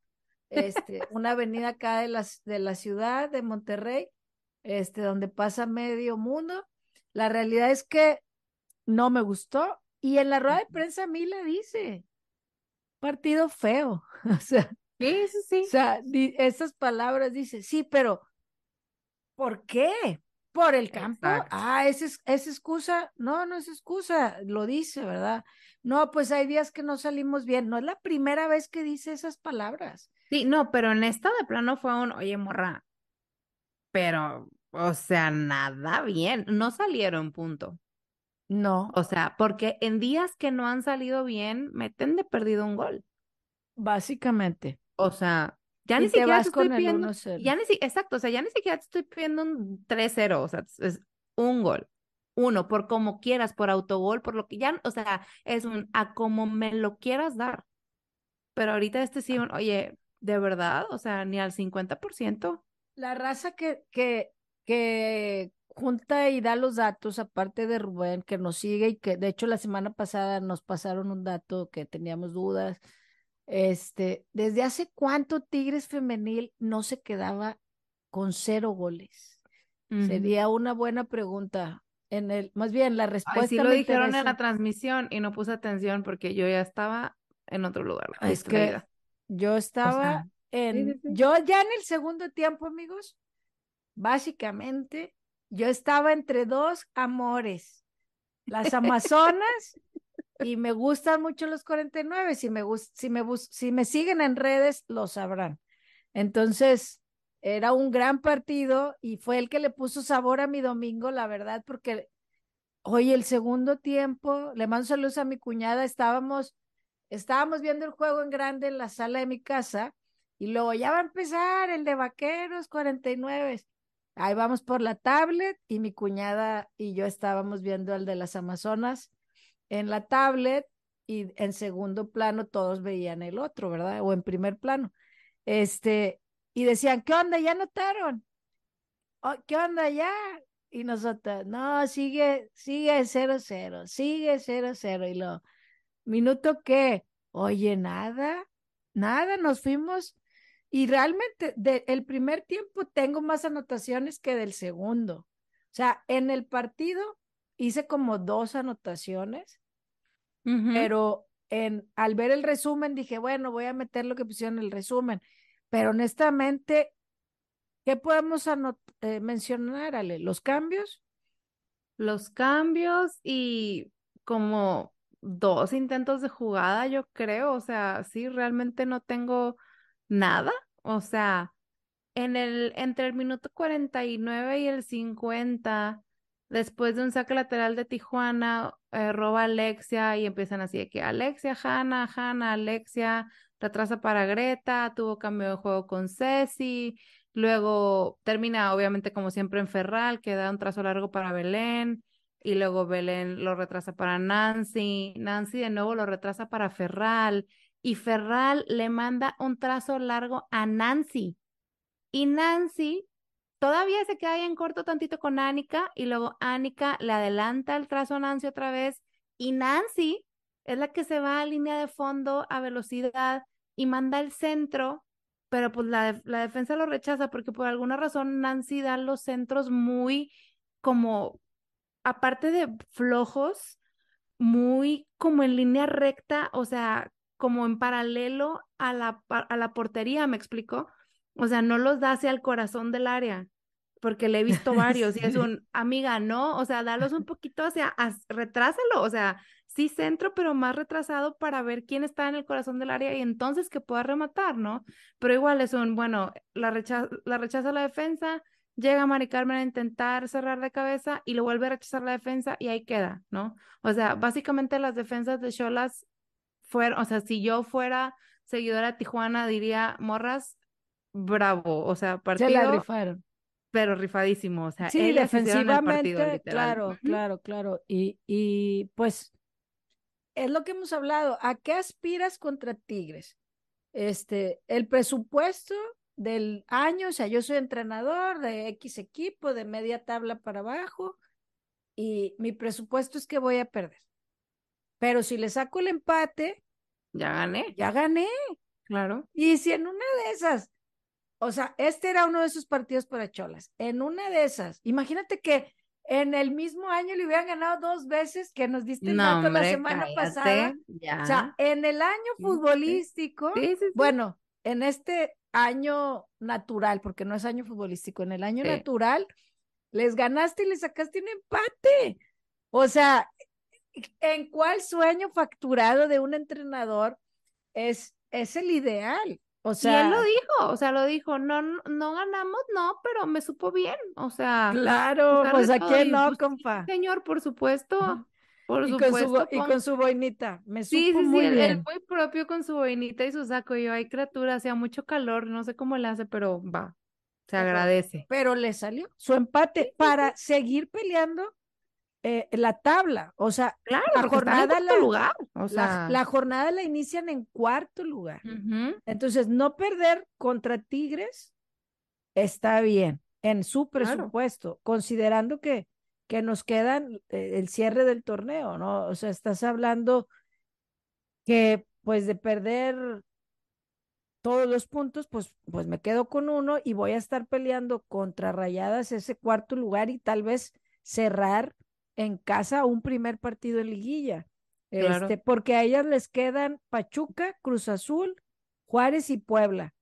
este, una avenida acá de, las, de la ciudad de Monterrey, este, donde pasa medio mundo. La realidad es que no me gustó. Y en la rueda de prensa Mila dice, partido feo. O sea, Sí, sí, sí. o sea, di- esas palabras dice, sí, pero ¿por qué? ¿Por el campo? Exacto. Ah, ¿es, es, es excusa? No, no es excusa, lo dice, ¿verdad? No, pues hay días que no salimos bien. No es la primera vez que dice esas palabras. Sí, no, pero en esta de plano fue un, oye, morra, pero, o sea, nada bien, no salieron, punto. No, O sea, porque en días que no han salido bien, meten de perdido un gol. básicamente. O sea, ya ni siquiera te estoy pidiendo, 1-0. ya ni si, exacto, o sea, ya ni siquiera te estoy pidiendo un 3-0, o sea, es- es un gol. Uno, por como quieras, por autogol, por lo que ya, o sea, es un a como me lo quieras dar. Pero ahorita este sí, un, oye, de verdad, o sea, ni al 50%. La raza que, que, que junta y da los datos, aparte de Rubén, que nos sigue y que de hecho la semana pasada nos pasaron un dato que teníamos dudas. Este, ¿desde hace cuánto Tigres Femenil no se quedaba con cero goles? Sería una buena pregunta. En el, más bien, la Ay, respuesta sí lo dijeron en la transmisión y no puse atención porque yo ya estaba en otro lugar. Es que yo estaba en, yo ya en el segundo tiempo, amigos, básicamente, yo estaba entre dos amores, las Amazonas y me gustan mucho los 49, si me, si me, si me siguen en redes, lo sabrán. Entonces, era un gran partido y fue el que le puso sabor a mi domingo, la verdad, porque hoy el segundo tiempo, le mando saludos a mi cuñada, estábamos, estábamos viendo el juego en grande en la sala de mi casa y luego ya va a empezar el de Vaqueros 49. Ahí vamos por la tablet y mi cuñada y yo estábamos viendo el de las Amazonas en la tablet y en segundo plano todos veían el otro, ¿verdad? O en primer plano. Este, y decían, ¿qué onda? ¿Ya notaron? Oh, ¿Qué onda ya? Y nosotros, no, sigue, sigue 0-0, sigue 0-0. Y lo, ¿minuto qué? Oye, nada, nada, nos fuimos. Y realmente, del primer tiempo tengo más anotaciones que del segundo. O sea, en el partido hice como dos anotaciones, pero en, al ver el resumen dije, bueno, voy a meter lo que pusieron en el resumen. Pero honestamente, ¿qué podemos eh, mencionar, Ale? ¿Los cambios? Los cambios y como dos intentos de jugada, yo creo. O sea, sí, realmente no tengo nada. O sea, en el, entre el minuto 49 y el 50, después de un saque lateral de Tijuana, eh, roba Alexia y empiezan así de que Alexia, Hanna, Hanna, Alexia, retrasa para Greta, tuvo cambio de juego con Ceci, luego termina obviamente como siempre en Ferral, que da un trazo largo para Belén, y luego Belén lo retrasa para Nancy, Nancy de nuevo lo retrasa para Ferral, y Ferral le manda un trazo largo a Nancy, y Nancy todavía se queda ahí en corto tantito con Anika, y luego Anika le adelanta el trazo a Nancy otra vez, y Nancy es la que se va a línea de fondo a velocidad y manda el centro, pero pues la, la defensa lo rechaza porque por alguna razón Nancy da los centros muy como, aparte de flojos, muy como en línea recta, o sea, como en paralelo a la, a la portería, ¿me explico? O sea, no los da hacia el corazón del área, porque le he visto varios y es un, amiga, no, o sea, dalos un poquito hacia, retrásalo, o sea, sí centro, pero más retrasado para ver quién está en el corazón del área y entonces que pueda rematar, ¿no? Pero igual es un, bueno, la, rechaza la, rechaza la defensa, llega Mari Carmen a intentar cerrar de cabeza y lo vuelve a rechazar la defensa y ahí queda, ¿no? O sea, básicamente las defensas de Cholas o sea, si yo fuera seguidora Tijuana, diría, morras, bravo, o sea, partido. Se la rifaron pero rifadísimo, o sea, sí, defensivamente, claro, claro, claro, y, y pues es lo que hemos hablado. ¿A qué aspiras contra Tigres? Este, el presupuesto del año, o sea, yo soy entrenador de X equipo, de media tabla para abajo, y mi presupuesto es que voy a perder. Pero si le saco el empate, ya gané. Ya gané. Claro. Y si en una de esas, o sea, este era uno de esos partidos para Cholas, en una de esas, imagínate que en el mismo año le hubieran ganado dos veces que nos diste el dato la semana pasada. O sea, en el año futbolístico, bueno, en este año natural, porque no es año futbolístico, en el año natural, les ganaste y les sacaste un empate. O sea, ¿en cuál sueño facturado de un entrenador es, es el ideal? O sea, y él lo dijo, o sea, lo dijo, no, no ganamos, no, pero me supo bien, o sea. Claro, pues aquí no, pues, compa. señor, por supuesto. Por y supuesto. Con su, Y con su boinita, me supo sí, sí, muy sí, bien. muy propio con su boinita y su saco. Yo, hay criatura, hacía mucho calor, no sé cómo le hace, pero va, se agradece. Pero le salió su empate para seguir peleando eh, la tabla, o sea, la jornada la, lugar, o sea... la, jornada la inician en cuarto lugar. Entonces, no perder contra Tigres está bien en su presupuesto, considerando que, que nos quedan eh, el cierre del torneo, ¿no? O sea, estás hablando que pues de perder todos los puntos, pues, pues me quedo con uno y voy a estar peleando contra Rayadas ese cuarto lugar y tal vez cerrar en casa un primer partido en liguilla. Claro. Este, porque a ellas les quedan Pachuca, Cruz Azul, Juárez y Puebla.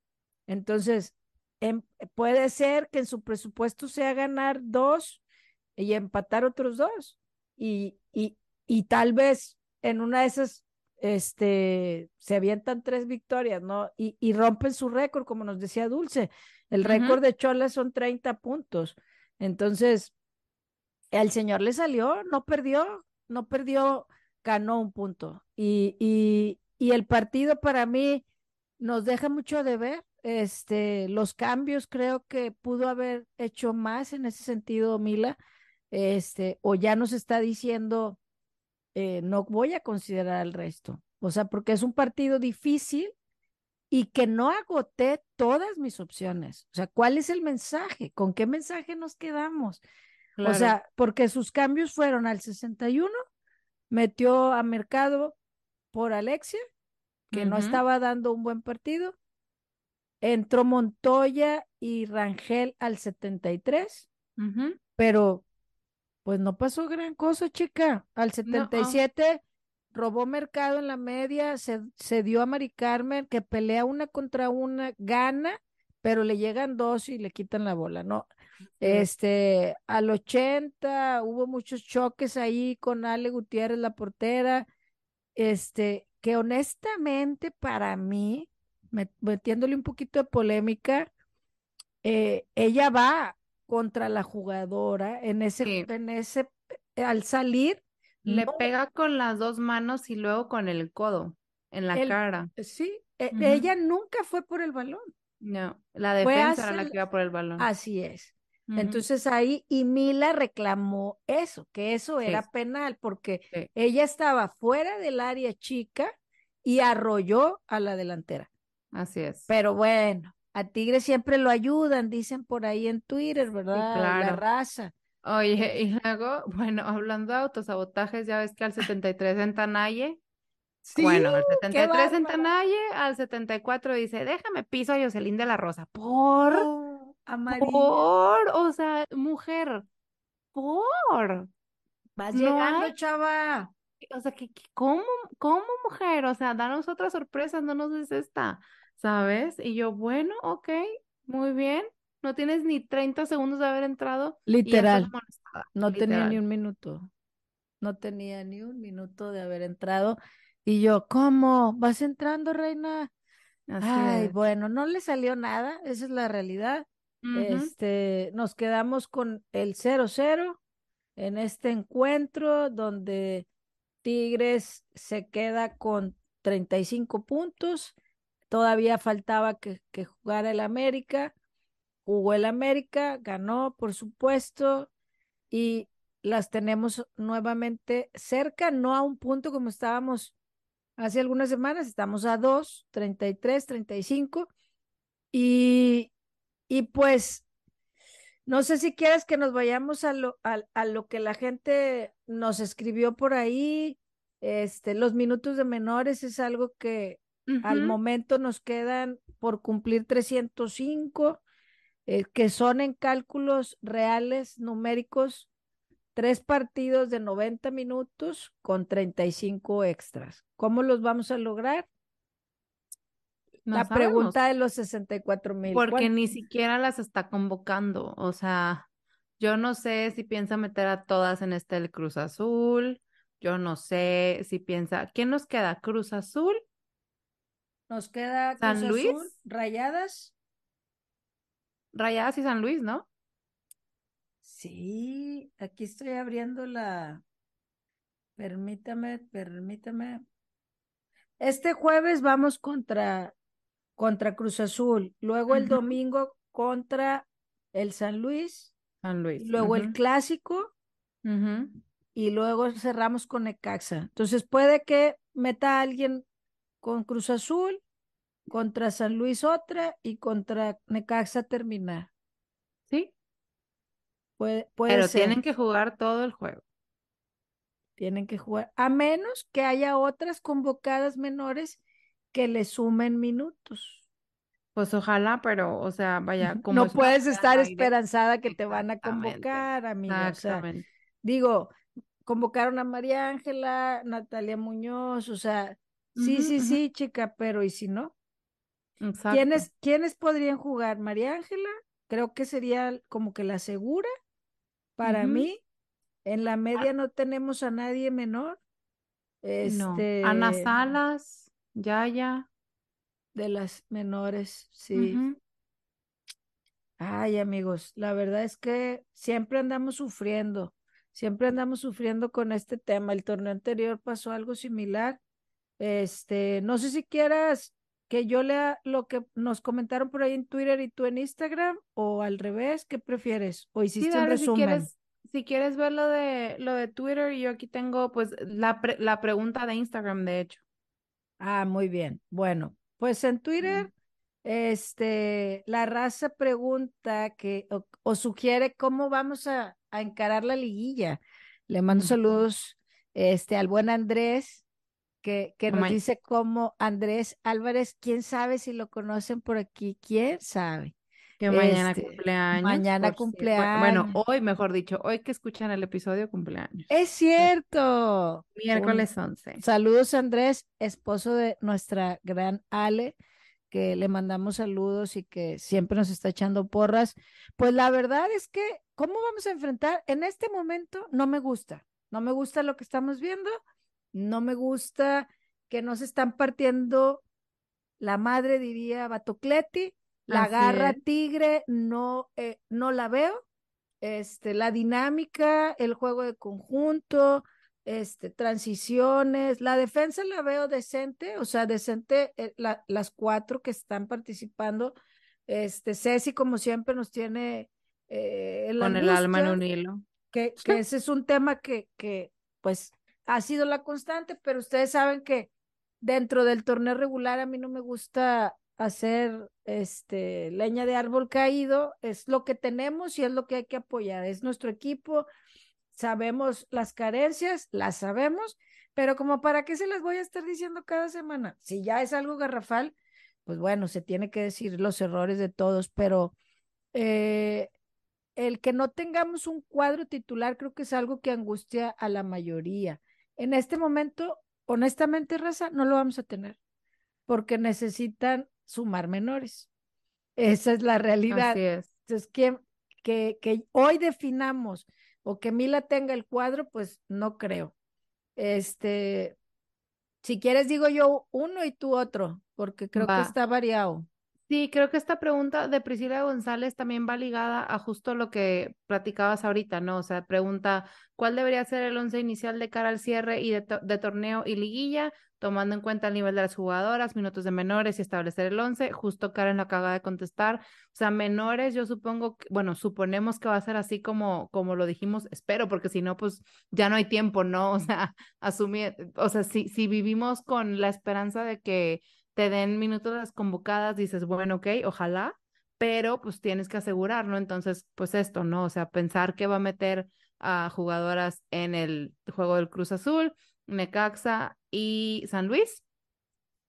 Entonces, em- puede ser que en su presupuesto sea ganar dos y empatar otros dos. Y, y, y tal vez en una de esas este, se avientan tres victorias, ¿no? Y, y rompen su récord, como nos decía Dulce. El récord de Chola son 30 puntos. Entonces, el señor le salió, no perdió, no perdió, ganó un punto. Y, y, y el partido para mí nos deja mucho de ver. Este, los cambios creo que pudo haber hecho más en ese sentido, Mila. Este, o ya nos está diciendo, eh, no voy a considerar el resto. O sea, porque es un partido difícil y que no agoté todas mis opciones. O sea, ¿cuál es el mensaje? ¿Con qué mensaje nos quedamos? O sea, porque sus cambios fueron al 61, metió a Mercado por Alexia, que no estaba dando un buen partido. Entró Montoya y Rangel al 73, Ujú. pero pues no pasó gran cosa, chica. Al No. 77 robó Mercado en la media, se, se dio a Mari Carmen, que pelea una contra una, gana, pero le llegan dos y le quitan la bola, ¿no? Es. Este, al 80 hubo muchos choques ahí con Ale Gutiérrez, la portera, este, que honestamente para mí, me- metiéndole un poquito de polémica, eh, ella va contra la jugadora en ese, Sí. en ese, al salir, Le no, pega con las dos manos y luego con el codo en la el- cara. sí, Ujú. ella nunca fue por el balón, No, la defensa era la que iba por el balón. así es. Entonces ahí, y Mila reclamó eso, que eso Sí. era penal, porque Sí. ella estaba fuera del área chica y arrolló a la delantera. Así es. Pero bueno, a Tigre siempre lo ayudan, dicen por ahí en Twitter, ¿verdad? La claro. raza. Oye, y luego, bueno, hablando de autosabotajes, ya ves que al 73 en Tanaye, bueno, al qué 73 en. Tanaye, al 74 dice, déjame piso a Jocelyn de la Rosa. ¿Por? Oh, Por, o sea, mujer, por. Vas no llegando, hay- chava. O sea, que, que- ¿cómo, cómo mujer? O sea, danos otra sorpresa, no nos des esta, ¿sabes? Y yo, bueno, ok, muy bien. No tienes ni 30 segundos de haber entrado Literal. No tenía ni un minuto. No tenía ni un minuto de haber entrado. Y yo, ¿cómo? ¿Vas entrando, reina? Así Ay, es. bueno, no le salió nada, esa es la realidad. Este, nos quedamos con el 0-0 en este encuentro donde Tigres se queda con 35 puntos. Todavía faltaba que, que jugara el América. Jugó el América, ganó, por supuesto, y las tenemos nuevamente cerca, no a un punto como estábamos hace algunas semanas, estamos a dos, 33, 35, y, y pues no sé si quieres que nos vayamos a lo, a, a lo que la gente nos escribió por ahí, este, los minutos de menores es algo que al momento nos quedan por cumplir 305, eh, que son en cálculos reales, numéricos, tres partidos de 90 minutos con 35 extras. ¿Cómo los vamos a lograr? No La sabemos, pregunta de los 64 mil. porque ni siquiera las está convocando. O sea, yo no sé si piensa meter a todas en este del Cruz Azul. Yo no sé si piensa. ¿Quién nos queda? Cruz Azul, Nos queda San Cruz Luis. Azul, Rayadas. Rayadas y San Luis, ¿no? Sí, aquí estoy abriendo la. Permítame, permítame. Este jueves vamos contra, contra Cruz Azul, luego el domingo contra el San Luis, San Luis. luego el clásico y luego cerramos con Necaxa. Entonces puede que meta a alguien con Cruz Azul, contra San Luis otra y contra Necaxa terminar. Sí, Puede, puede pero ser. tienen que jugar todo el juego. Tienen que jugar, a menos que haya otras convocadas menores que le sumen minutos. Pues ojalá, pero, o sea, vaya, como No es puedes estar esperanzada que te van a convocar, amiga. O sea, Exactamente. digo, convocaron a María Ángela, Natalia Muñoz, o sea, sí, sí, sí, chica, pero ¿y si no? ¿Quiénes, ¿Quiénes podrían jugar? María Ángela, creo que sería como que la segura para mí. En la media ah. no tenemos a nadie menor. Este, Ana Salas, Yaya. De las menores, sí. Ay, amigos, la verdad es que siempre andamos sufriendo, siempre andamos sufriendo con este tema. El torneo anterior pasó algo similar. Este, no sé si quieras que yo lea lo que nos comentaron por ahí en Twitter y tú en Instagram, o al revés, ¿qué prefieres? O hiciste un resumen. Si quieres, si quieres ver lo de lo de Twitter, yo aquí tengo pues la, la pregunta de Instagram, de hecho. Ah, muy bien. Bueno, pues en Twitter este, la raza pregunta que o, sugiere cómo vamos a, encarar la liguilla. Le mando saludos este, al buen Andrés, que, que nos dice cómo Andrés Álvarez, quién sabe si lo conocen por aquí, quién sabe. Que mañana este, cumpleaños. Mañana cumpleaños. bueno, hoy, mejor dicho, hoy que escuchan el episodio, cumpleaños. Es cierto. Miércoles 11. Saludos, Andrés, esposo de nuestra gran Ale que le mandamos saludos y que siempre nos está echando porras. Pues la verdad es que, ¿cómo vamos a enfrentar? En este momento no me gusta, no me gusta lo que estamos viendo, no me gusta que nos están partiendo la madre, diría Batocleti, la garra tigre, no, eh, no la veo. Este, la dinámica, el juego de conjunto, este, transiciones, la defensa la veo decente, o sea, decente eh, las cuatro que están participando. Este, Ceci, como siempre, nos tiene eh, con el alma en un hilo. Que, que ese es un tema que, que, pues, ha sido la constante, pero ustedes saben que dentro del torneo regular a mí no me gusta hacer este leña de árbol caído, es lo que tenemos y es lo que hay que apoyar, es nuestro equipo, sabemos las carencias, las sabemos, pero como para qué se las voy a estar diciendo cada semana. Si ya es algo garrafal, pues bueno, se tiene que decir los errores de todos, pero eh, el que no tengamos un cuadro titular creo que es algo que angustia a la mayoría. En este momento, honestamente, Raza, no lo vamos a tener, porque necesitan sumar menores. Esa es la realidad. Así es. Entonces, que, que, que hoy definamos o que Mila tenga el cuadro, pues no creo. Este, si quieres digo yo uno y tú otro, porque creo que está variado. Sí, creo que esta pregunta de Priscila González también va ligada a justo lo que platicabas ahorita, ¿no? O sea, pregunta, ¿cuál debería ser el once inicial de cara al cierre y de, de torneo y liguilla? tomando en cuenta el nivel de las jugadoras, minutos de menores y establecer el 11. Justo Karen lo acaba de contestar. O sea, menores, yo supongo, que, bueno, suponemos que va a ser así como, como lo dijimos, espero, porque si no, pues ya no hay tiempo, ¿no? O sea, asumir, o sea, si, si vivimos con la esperanza de que te den minutos las convocadas, dices, bueno, ok, ojalá, pero pues tienes que asegurar, ¿no? Entonces, pues esto, ¿no? O sea, pensar que va a meter a jugadoras en el juego del Cruz Azul, Necaxa y San Luis,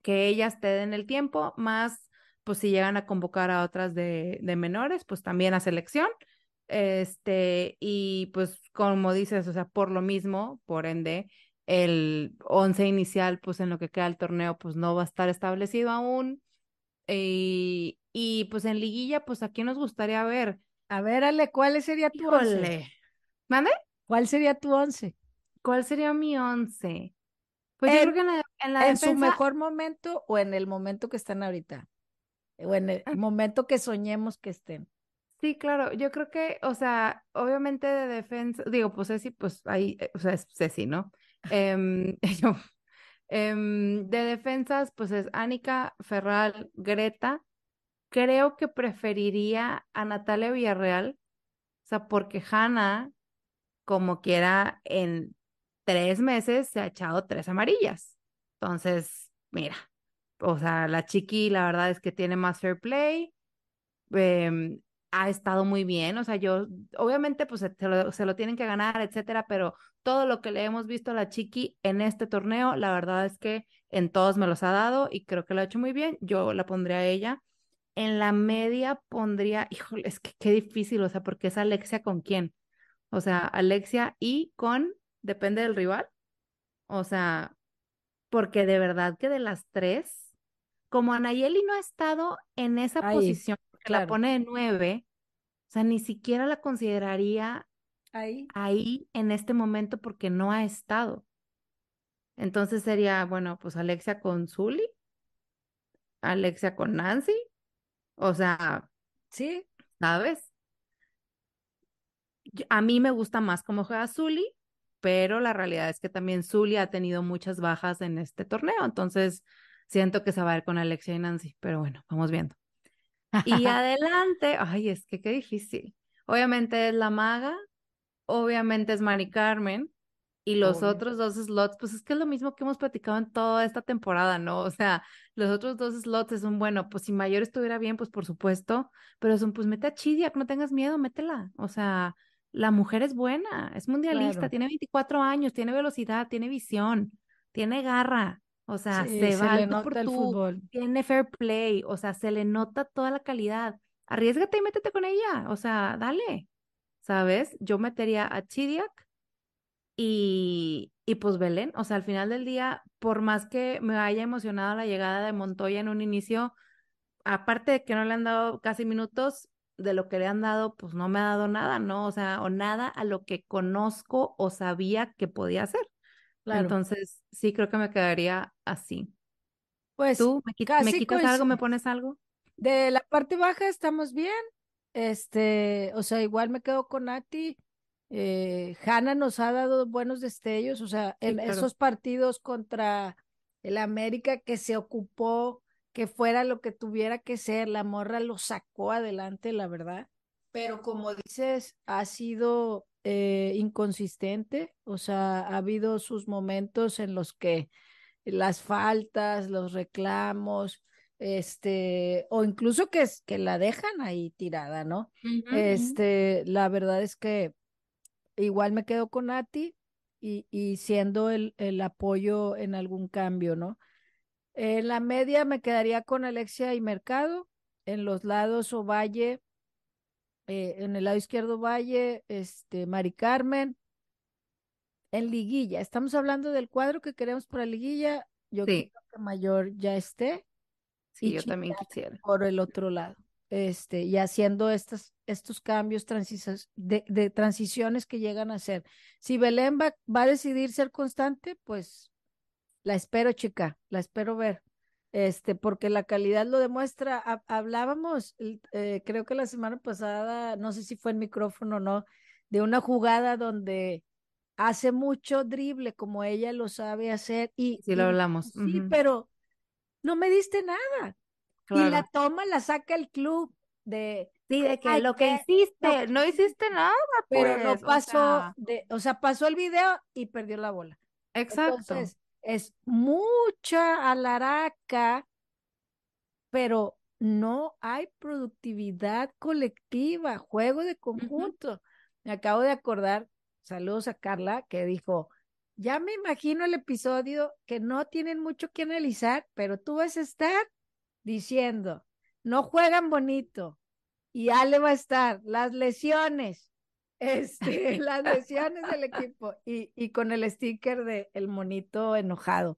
que ellas te den el tiempo, más pues si llegan a convocar a otras de, de menores, pues también a selección. Este, y pues como dices, o sea, por lo mismo, por ende, el once inicial, pues en lo que queda el torneo, pues no va a estar establecido aún. Y, y pues en liguilla, pues a quién nos gustaría ver. A ver, Ale, ¿cuál sería tu once? ¿Mande? ¿Cuál sería tu once? ¿Cuál sería mi once? Pues yo creo que en, la, en su mejor momento o en el momento que están ahorita. O en el ah. momento que soñemos que estén. Sí, claro, yo creo que, o sea, obviamente de defensa, digo, pues Ceci, pues ahí, eh, o sea, es Ceci, ¿no? Em, em, de defensas, pues es Anika, Ferral, Greta. Creo que preferiría a Natalia Villarreal, o sea, porque Hanna, como quiera, en tres meses se ha echado tres amarillas. Entonces, mira, o sea, la chiqui, la verdad es que tiene más fair play. Em, ha estado muy bien, o sea, yo, obviamente, pues se lo, se lo, tienen que ganar, etcétera, pero todo lo que le hemos visto a la Chiqui en este torneo, la verdad es que en todos me los ha dado y creo que lo ha hecho muy bien. Yo la pondría a ella. En la media pondría, híjole, es que qué difícil, o sea, porque es Alexia con quién. O sea, Alexia y con depende del rival. O sea, porque de verdad que de las tres, como Anayeli no ha estado en esa posición, la pone de nueve, o sea, ni siquiera la consideraría ahí. ahí en este momento porque no ha estado. Entonces sería, bueno, pues Alexia con Zully, Alexia con Nancy, o sea, sí, ¿sabes? A mí me gusta más cómo juega Zully, pero la realidad es que también Zully ha tenido muchas bajas en este torneo, entonces siento que se va a ir con Alexia y Nancy, pero bueno, vamos viendo. Y adelante, ay, es que qué difícil. Obviamente es la maga, obviamente es Mari Carmen, y los otros dos slots, pues es que es lo mismo que hemos platicado en toda esta temporada, ¿no? O sea, los otros dos slots son, bueno, pues si Mayor estuviera bien, pues por supuesto, pero son, pues mete a Chidiac, no tengas miedo, métela. O sea, la mujer es buena, es mundialista, tiene 24 años, tiene velocidad, tiene visión, tiene garra. O sea, se, va le nota el fútbol. Tiene fair play, o sea, se le nota toda la calidad. Arriesgate y métete con ella, o sea, dale. ¿Sabes? Yo metería a Chidiac y, y pues Belén, o sea, al final del día, por más que me haya emocionado la llegada de Montoya en un inicio, aparte de que no le han dado casi minutos, de lo que le han dado, pues no me ha dado nada, ¿no? O sea, o nada a lo que conozco o sabía que podía hacer. Entonces, sí creo que me quedaría así. Pues, ¿tú me, ¿me quitas algo, me pones algo? De la parte baja estamos bien. Este, o sea, igual me quedo con Nati. Eh, Hanna nos ha dado buenos destellos, o sea, en esos partidos contra el América que se ocupó que fuera lo que tuviera que ser, la morra lo sacó adelante, la verdad. Pero como dices, ha sido eh, inconsistente, o sea, ha habido sus momentos en los que las faltas, los reclamos, este, o incluso que, que la dejan ahí tirada, ¿no? este, la verdad es que igual me quedo con Nati y, y siendo el, el, apoyo en algún cambio, ¿no? En la media me quedaría con Alexia y Mercado, en los lados Ovalle, eh, en el lado izquierdo Valle, este, Mari Carmen, en liguilla. Estamos hablando del cuadro que queremos para liguilla. Yo creo que mayor ya esté. Sí, yo también quisiera. Por el otro lado este, y haciendo estas, estos cambios de, de, transiciones que llegan a ser. Si Belén va, va, a decidir ser constante, pues la espero, chica, la espero ver. Este, porque la calidad lo demuestra. hablábamos, eh, creo que la semana pasada, no sé si fue en micrófono o no, de una jugada donde hace mucho drible como ella lo sabe hacer y sí lo hablamos sí pero no me diste nada y la toma, la saca el club de... Sí, de que lo que hiciste, no, hiciste nada, pero no pues, pasó, o sea... de, o sea, pasó el video y perdió la bola. Exacto. Entonces, es mucha alaraca, pero no hay productividad colectiva, juego de conjunto. Me acabo de acordar, saludos a Carla, que dijo, ya me imagino el episodio que no tienen mucho que analizar, pero tú vas a estar diciendo, no juegan bonito. Y Ale va a estar, las lesiones, este, las lesiones del equipo y, y con el sticker de el monito enojado.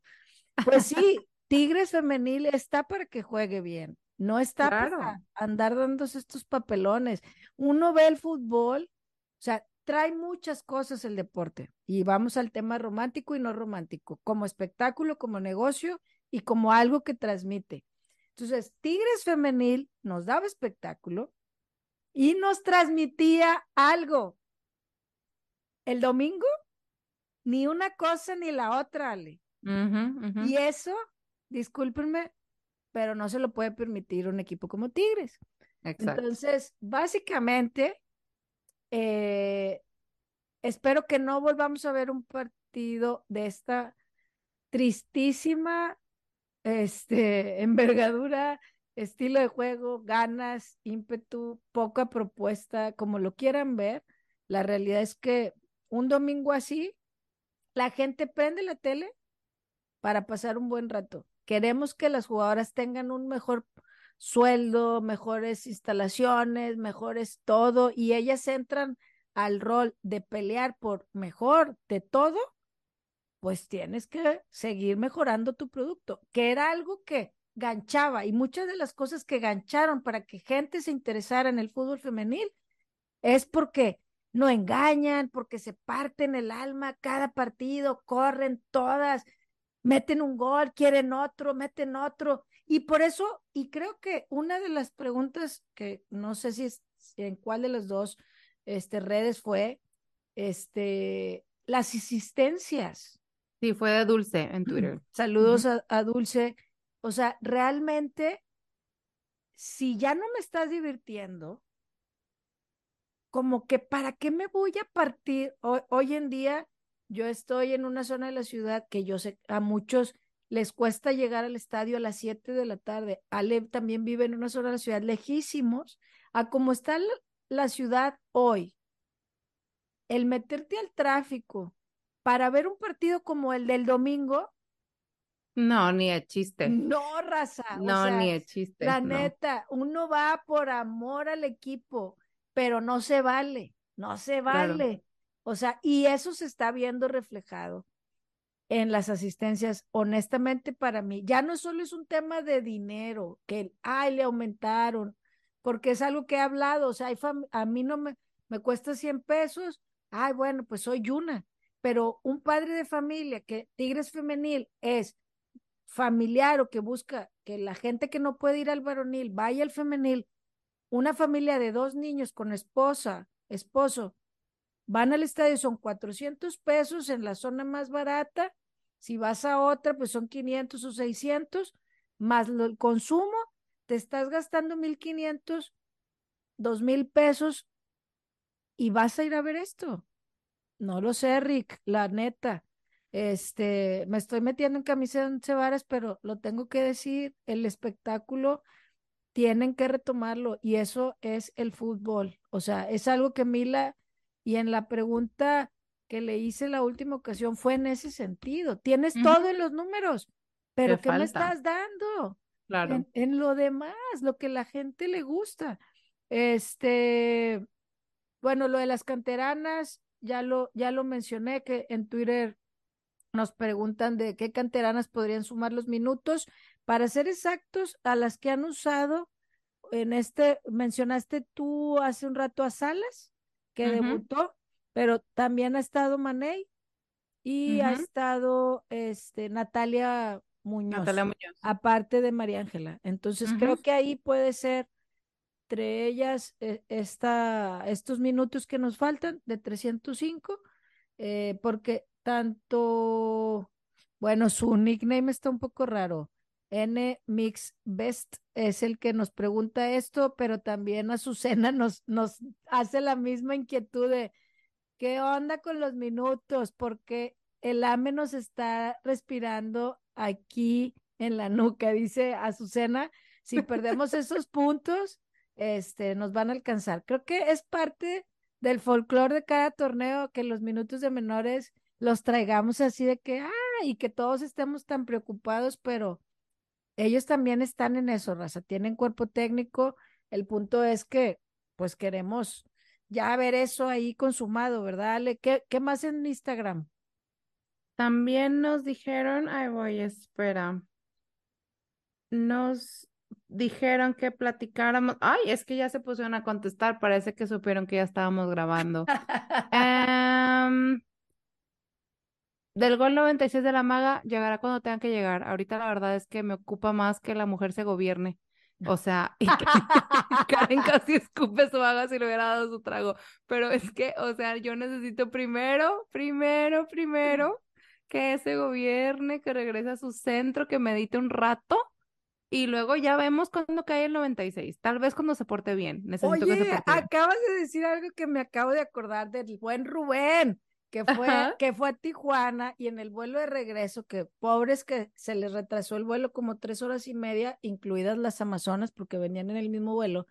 Pues sí, Tigres femenil está para que juegue bien, no está para andar dándose estos papelones. Uno ve el fútbol, o sea, trae muchas cosas el deporte y vamos al tema romántico y no romántico, como espectáculo, como negocio y como algo que transmite. Entonces, Tigres Femenil nos daba espectáculo y nos transmitía algo. El domingo, ni una cosa ni la otra, Ale. Y eso, discúlpenme, pero no se lo puede permitir un equipo como Tigres. Entonces, básicamente, eh, espero que no volvamos a ver un partido de esta tristísima este, envergadura, estilo de juego, ganas, ímpetu, poca propuesta, como lo quieran ver. La realidad es que un domingo así, la gente prende la tele para pasar un buen rato. Queremos que las jugadoras tengan un mejor sueldo, mejores instalaciones, mejores todo, y ellas entran al rol de pelear por mejor de todo, pues tienes que seguir mejorando tu producto, que era algo que ganchaba y muchas de las cosas que gancharon para que gente se interesara en el fútbol femenil es porque no engañan, porque se parten el alma cada partido, corren todas, meten un gol, quieren otro, meten otro. Y por eso, y creo que una de las preguntas que no sé si es, en cuál de las dos este, redes fue, este, las asistencias. Sí, fue de Dulce en Twitter. Saludos a, a Dulce. O sea, realmente, si ya no me estás divirtiendo, como que para qué me voy a partir hoy, en día. Yo estoy en una zona de la ciudad que yo sé a muchos les cuesta llegar al estadio a las 7 de la tarde. Ale también vive en una zona de la ciudad lejísimos a como está la ciudad hoy. El meterte al tráfico para ver un partido como el del domingo. No, ni el chiste. No, raza. No, ni el chiste. La neta, uno va por amor al equipo pero no se vale, no se vale. O sea, y eso se está viendo reflejado en las asistencias, honestamente para mí, ya no solo es un tema de dinero, que, ay, le aumentaron, porque es algo que he hablado, o sea, a mí no me, me cuesta 100 pesos, ay, bueno, pues soy una, pero un padre de familia que Tigres Femenil es familiar o que busca que la gente que no puede ir al varonil vaya al femenil, una familia de dos niños con esposa, esposo, van al estadio, son 400 pesos en la zona más barata. Si vas a otra, pues son 500 o 600, más el consumo, te estás gastando 1500, 2000 pesos y vas a ir a ver esto. No lo sé, Rick, la neta. Este, me estoy metiendo en camisa de varas, pero lo tengo que decir, el espectáculo tienen que retomarlo y eso es el fútbol. O sea, es algo que Mila y en la pregunta que le hice la última ocasión fue en ese sentido. Tienes todo en los números, pero ¿qué me estás dando? Claro. En, lo demás, lo que la gente le gusta. Este, bueno, lo de las canteranas, ya lo, ya lo mencioné, que en Twitter nos preguntan de qué canteranas podrían sumar los minutos. Para ser exactos, a las que han usado en este, mencionaste tú hace un rato a Salas, que debutó, pero también ha estado Maney y ha estado este, Natalia Muñoz, Natalia Muñoz. aparte de María Ángela. Entonces creo que ahí puede ser entre ellas eh, esta, estos minutos que nos faltan de 305, eh, porque tanto, bueno, su nickname está un poco raro. N Mix Best es el que nos pregunta esto, pero también Azucena nos, nos hace la misma inquietud de qué onda con los minutos, porque el AME nos está respirando aquí en la nuca, dice Azucena, si perdemos esos puntos, este, nos van a alcanzar. Creo que es parte del folclore de cada torneo que los minutos de menores los traigamos así de que, ah, y que todos estemos tan preocupados, pero ellos también están en eso, raza, tienen cuerpo técnico. El punto es que, pues queremos ya ver eso ahí consumado, ¿verdad? Ale? ¿Qué, qué más en Instagram? También nos dijeron, ay voy, espera. Nos dijeron que platicáramos. Ay, es que ya se pusieron a contestar, parece que supieron que ya estábamos grabando. Em, del gol 96 de la maga llegará cuando tenga que llegar. Ahorita la verdad es que me ocupa más que la mujer se gobierne. O sea, y Karen casi escupe su maga si le hubiera dado su trago. Pero es que, o sea, yo necesito primero, primero, primero que se gobierne, que regrese a su centro, que medite un rato. Y luego ya vemos cuando cae el 96. Tal vez cuando se porte bien. Necesito que se porte acabas de decir algo que me acabo de acordar del buen Rubén que fue, que fue a Tijuana y en el vuelo de regreso, que pobres que se les retrasó el vuelo como tres horas y media, incluidas las Amazonas, porque venían en el mismo vuelo.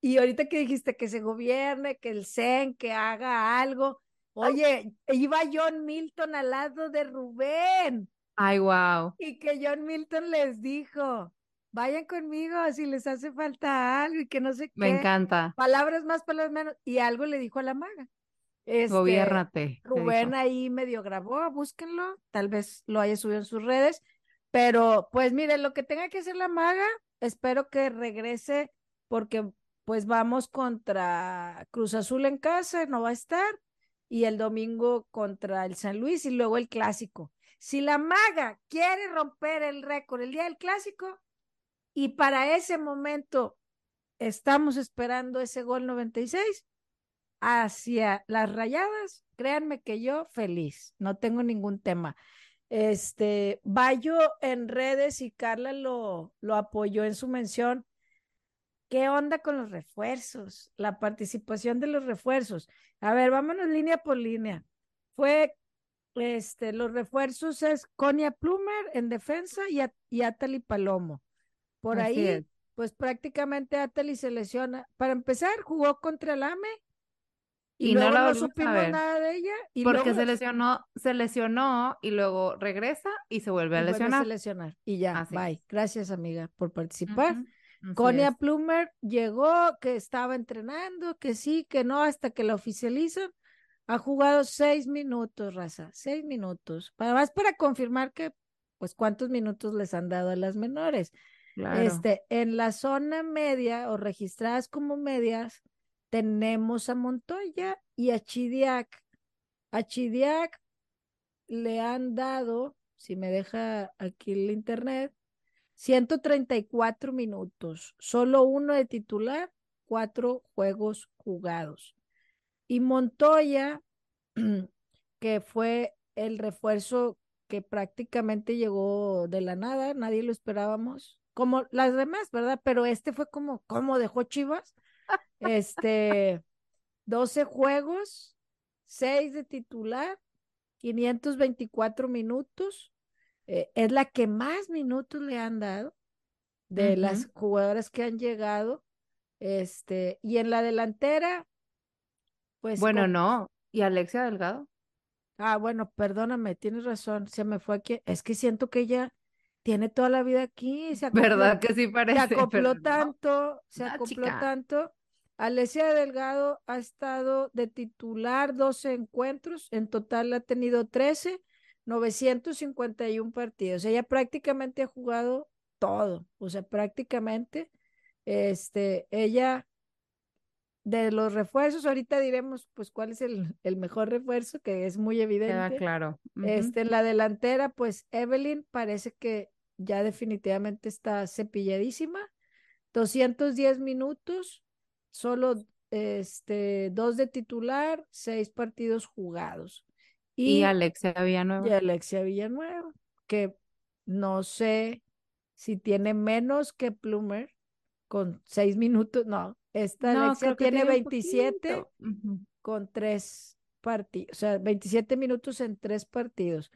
Y ahorita que dijiste que se gobierne, que el CEN, que haga algo. Oye, iba John Milton al lado de Rubén. Ay, wow. Y que John Milton les dijo, vayan conmigo si les hace falta algo y que no sé qué. Me encanta. Palabras más, palabras menos. Y algo le dijo a la maga Este, Gobiérnate. te Rubén ahí medio grabó, búsquenlo, tal vez lo haya subido en sus redes, pero pues miren, lo que tenga que hacer la maga, espero que regrese porque pues vamos contra Cruz Azul en casa, no va a estar, y el domingo contra el San Luis y luego el clásico. Si la maga quiere romper el récord el día del clásico y para ese momento estamos esperando ese gol 96 hacia las rayadas, créanme que yo feliz, no tengo ningún tema. Este, Bayo en redes y Carla lo, lo apoyó en su mención. ¿Qué onda con los refuerzos? La participación de los refuerzos. A ver, vámonos línea por línea. Fue, este, los refuerzos es Conia Plumer en defensa y, y Atali Palomo. Por Así ahí, es. pues prácticamente Atali se lesiona. Para empezar, jugó contra el AME y, Y no la a supimos ver. nada de ella. Y Porque luego se lesionó, se lesionó y luego regresa y se vuelve a vuelve a lesionar. lesionar. Y ya, Así bye. es. Gracias, amiga, por participar. Ujú, así Conia es. Plumer llegó, que estaba entrenando, que sí, que no, hasta que la oficializan. Ha jugado seis minutos, raza, seis minutos. Para más para confirmar que, pues, cuántos minutos les han dado a las menores. Claro. Este, en la zona media o registradas como medias, tenemos a Montoya y a Chidiac. A Chidiac le han dado, si me deja aquí el internet, 134 minutos, solo uno de titular, cuatro juegos jugados. Y Montoya, que fue el refuerzo que prácticamente llegó de la nada, nadie lo esperábamos, como las demás, ¿verdad? Pero este fue como, como dejó Chivas, este, 12 juegos, 6 de titular, 524 minutos, eh, es la que más minutos le han dado de las jugadoras que han llegado, este, y en la delantera, pues Bueno, con- no. ¿Y Alexia Delgado? Ah, bueno, perdóname, tienes razón, se me fue aquí. Es que siento que ella tiene toda la vida aquí, se acopló, ¿Verdad que sí se parece? acopló Pero no. tanto, se acopló chica. tanto. Alesia Delgado ha estado de titular 12 encuentros, en total ha tenido 13, 951 partidos. Ella prácticamente ha jugado todo, o sea, prácticamente, este, ella de los refuerzos, ahorita diremos pues cuál es el, el mejor refuerzo, que es muy Queda evidente. claro. Ujú. Este, en la delantera, pues Evelyn parece que ya definitivamente está cepilladísima. 210 minutos, solo este, dos de titular, seis partidos jugados. Y Y, Alexia Villanueva. y Alexia Villanueva, que no sé si tiene menos que Plumer con seis minutos. No, esta No, Alexia tiene tiene un 27 poquito. Ujú. con tres partidos, o sea, 27 minutos en tres partidos.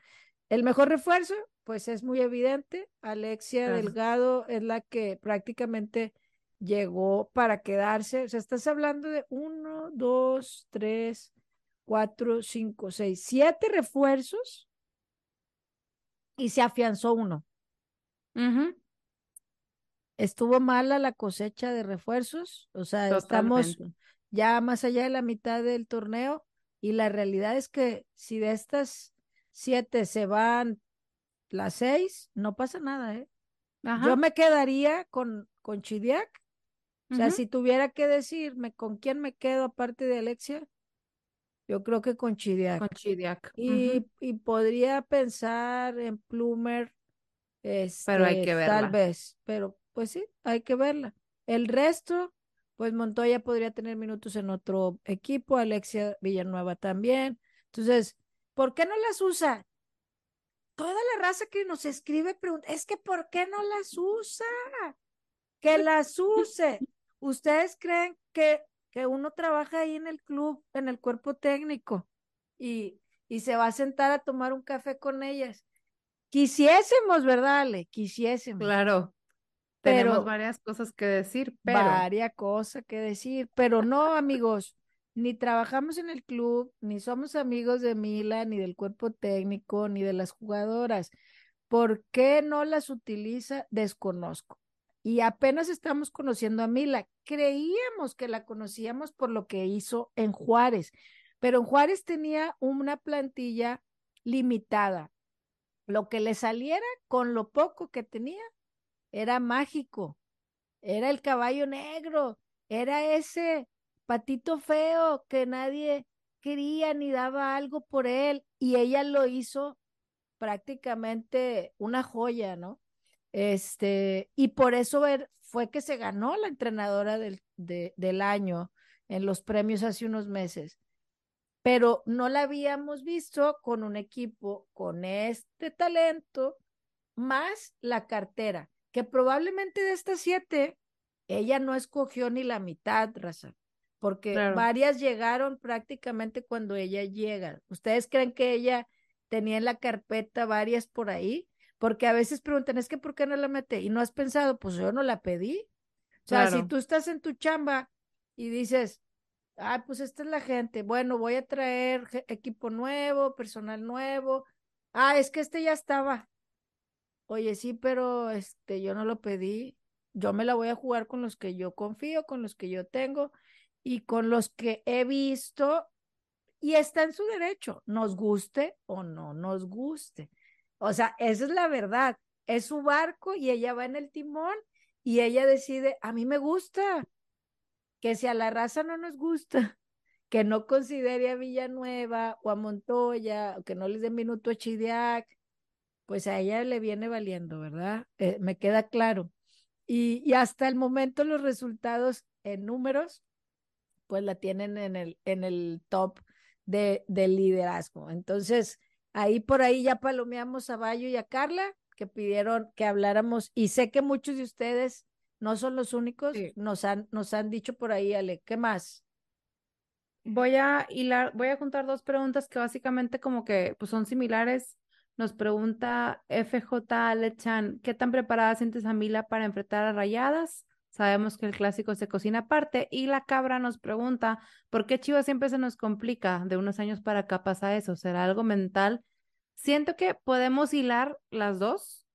El mejor refuerzo, pues es muy evidente, Alexia Claro. Delgado es la que prácticamente llegó para quedarse, o sea, estás hablando de uno, dos, tres, cuatro, cinco, seis, siete refuerzos y se afianzó uno. Estuvo mala la cosecha de refuerzos, o sea, estamos ya más allá de la mitad del torneo y la realidad es que si de estas siete se van las seis, no pasa nada, ¿eh? Ajá. Yo me quedaría con, con Chidiac, o sea, si tuviera que decirme con quién me quedo aparte de Alexia, yo creo que con Chidiac. Con Chidiac. Y, y podría pensar en Plumer, Pero hay este, tal vez, pero pues sí, hay que verla. El resto, pues Montoya podría tener minutos en otro equipo, Alexia Villanueva también. Entonces, ¿por qué no las usa? Toda la raza que nos escribe pregunta, es que ¿por qué no las usa? Que las use. ¿Ustedes creen que, que uno trabaja ahí en el club, en el cuerpo técnico, y, y se va a sentar a tomar un café con ellas? Quisiésemos, ¿verdad, Ale? Quisiésemos. Claro. Tenemos varias cosas que decir, pero Varia cosa que decir, pero no, amigos, ni trabajamos en el club, ni somos amigos de Mila, ni del cuerpo técnico, ni de las jugadoras. ¿Por qué no las utiliza? Desconozco. Y apenas estamos conociendo a Mila. Creíamos que la conocíamos por lo que hizo en Juárez, pero en Juárez tenía una plantilla limitada. Lo que le saliera con lo poco que tenía era mágico. Era el caballo negro, era ese patito feo que nadie quería ni daba algo por él y ella lo hizo prácticamente una joya, ¿no? Este, y por eso fue que se ganó la entrenadora del, del año en los premios hace unos meses. Pero no la habíamos visto con un equipo con este talento, más la cartera, que probablemente de estas siete, ella no escogió ni la mitad, Raza, porque varias llegaron prácticamente cuando ella llega. ¿Ustedes creen que ella tenía en la carpeta varias por ahí? Porque a veces preguntan, es que ¿por qué no la mete? Y no has pensado, pues yo no la pedí. O sea, si tú estás en tu chamba y dices, ah, pues esta es la gente, bueno, voy a traer equipo nuevo, personal nuevo. Ah, es que este ya estaba. Oye, sí, pero este yo no lo pedí. Yo me la voy a jugar con los que yo confío, con los que yo tengo y con los que he visto y está en su derecho, nos guste o no nos guste. O sea, esa es la verdad. Es su barco y ella va en el timón y ella decide, a mí me gusta, que si a la raza no nos gusta, que no considere a Villanueva o a Montoya, o que no les dé minuto a Chidiac, pues a ella le viene valiendo, ¿verdad? Eh, me queda claro. Y, hasta el momento los resultados en números, pues la tienen en el, en el top de, del liderazgo. Entonces, ahí por ahí ya palomeamos a Bayo y a Carla, que pidieron que habláramos, y sé que muchos de ustedes no son los únicos, nos, han, nos han dicho por ahí, Ale, ¿qué más? Voy a hilar, voy a juntar dos preguntas que básicamente como que pues son similares. Nos pregunta FJ Alechan, ¿qué tan preparada sientes a Mila para enfrentar a Rayadas? Sabemos que el clásico se cocina aparte. Y la cabra nos pregunta, ¿por qué Chivas siempre se nos complica? De unos años para acá pasa eso. ¿Será algo mental? Siento que podemos hilar las dos,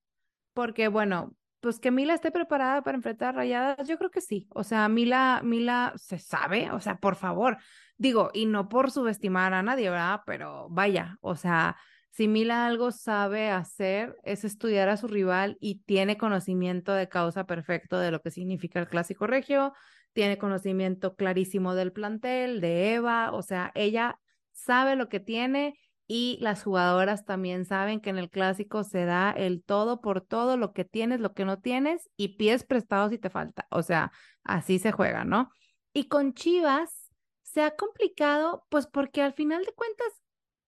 porque bueno, pues que Mila esté preparada para enfrentar rayadas, yo creo que sí. O sea, Mila, Mila se sabe, o sea, por favor. Digo, y no por subestimar a nadie, ¿verdad? Pero vaya, o sea, si Mila algo sabe hacer es estudiar a su rival y tiene conocimiento de causa perfecto de lo que significa el clásico regio, tiene conocimiento clarísimo del plantel, de Eva, o sea, ella sabe lo que tiene y las jugadoras también saben que en el clásico se da el todo por todo, lo que tienes, lo que no tienes y pies prestados si te falta. O sea, así se juega, ¿no? Y con Chivas se ha complicado, pues porque al final de cuentas,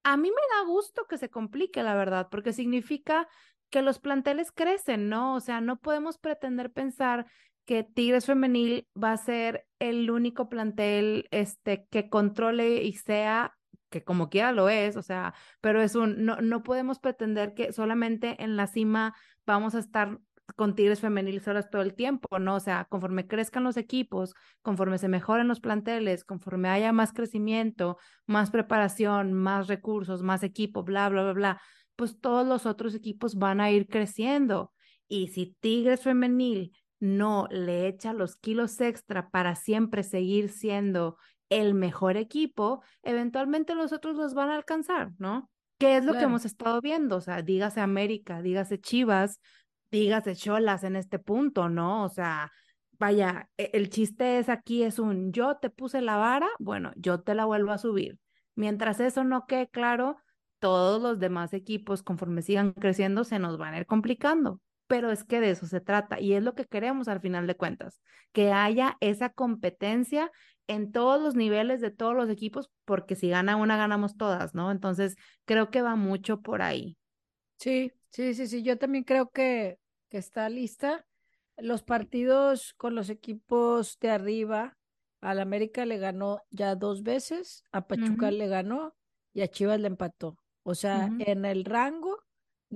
a mí me da gusto que se complique, la verdad, porque significa que los planteles crecen, ¿no? O sea, no podemos pretender pensar que Tigres Femenil va a ser el único plantel este, que controle y sea que como quiera lo es, o sea, pero es un, no, no podemos pretender que solamente en la cima vamos a estar con Tigres femeniles horas todo el tiempo, ¿no? O sea, conforme crezcan los equipos, conforme se mejoren los planteles, conforme haya más crecimiento, más preparación, más recursos, más equipo, bla, bla, bla, bla, pues todos los otros equipos van a ir creciendo. Y si Tigres femenil no le echa los kilos extra para siempre seguir siendo el mejor equipo, eventualmente los otros los van a alcanzar, ¿no? ¿Qué es lo que hemos estado viendo? O sea, dígase América, dígase Chivas, dígase Cholas en este punto, ¿no? O sea, vaya, e, el chiste es aquí es un yo te puse la vara, bueno, yo te la vuelvo a subir. Mientras eso no quede claro, todos los demás equipos, conforme sigan creciendo, se nos van a ir complicando. Pero es que de eso se trata y es lo que queremos al final de cuentas, que haya esa competencia en todos los niveles de todos los equipos, porque si gana una, ganamos todas, ¿no? Entonces, creo que va mucho por ahí. Sí, sí, sí, sí, yo también creo que, que está lista. Los partidos con los equipos de arriba, al América le ganó ya dos veces, a Pachuca le ganó y a Chivas le empató. O sea, en el rango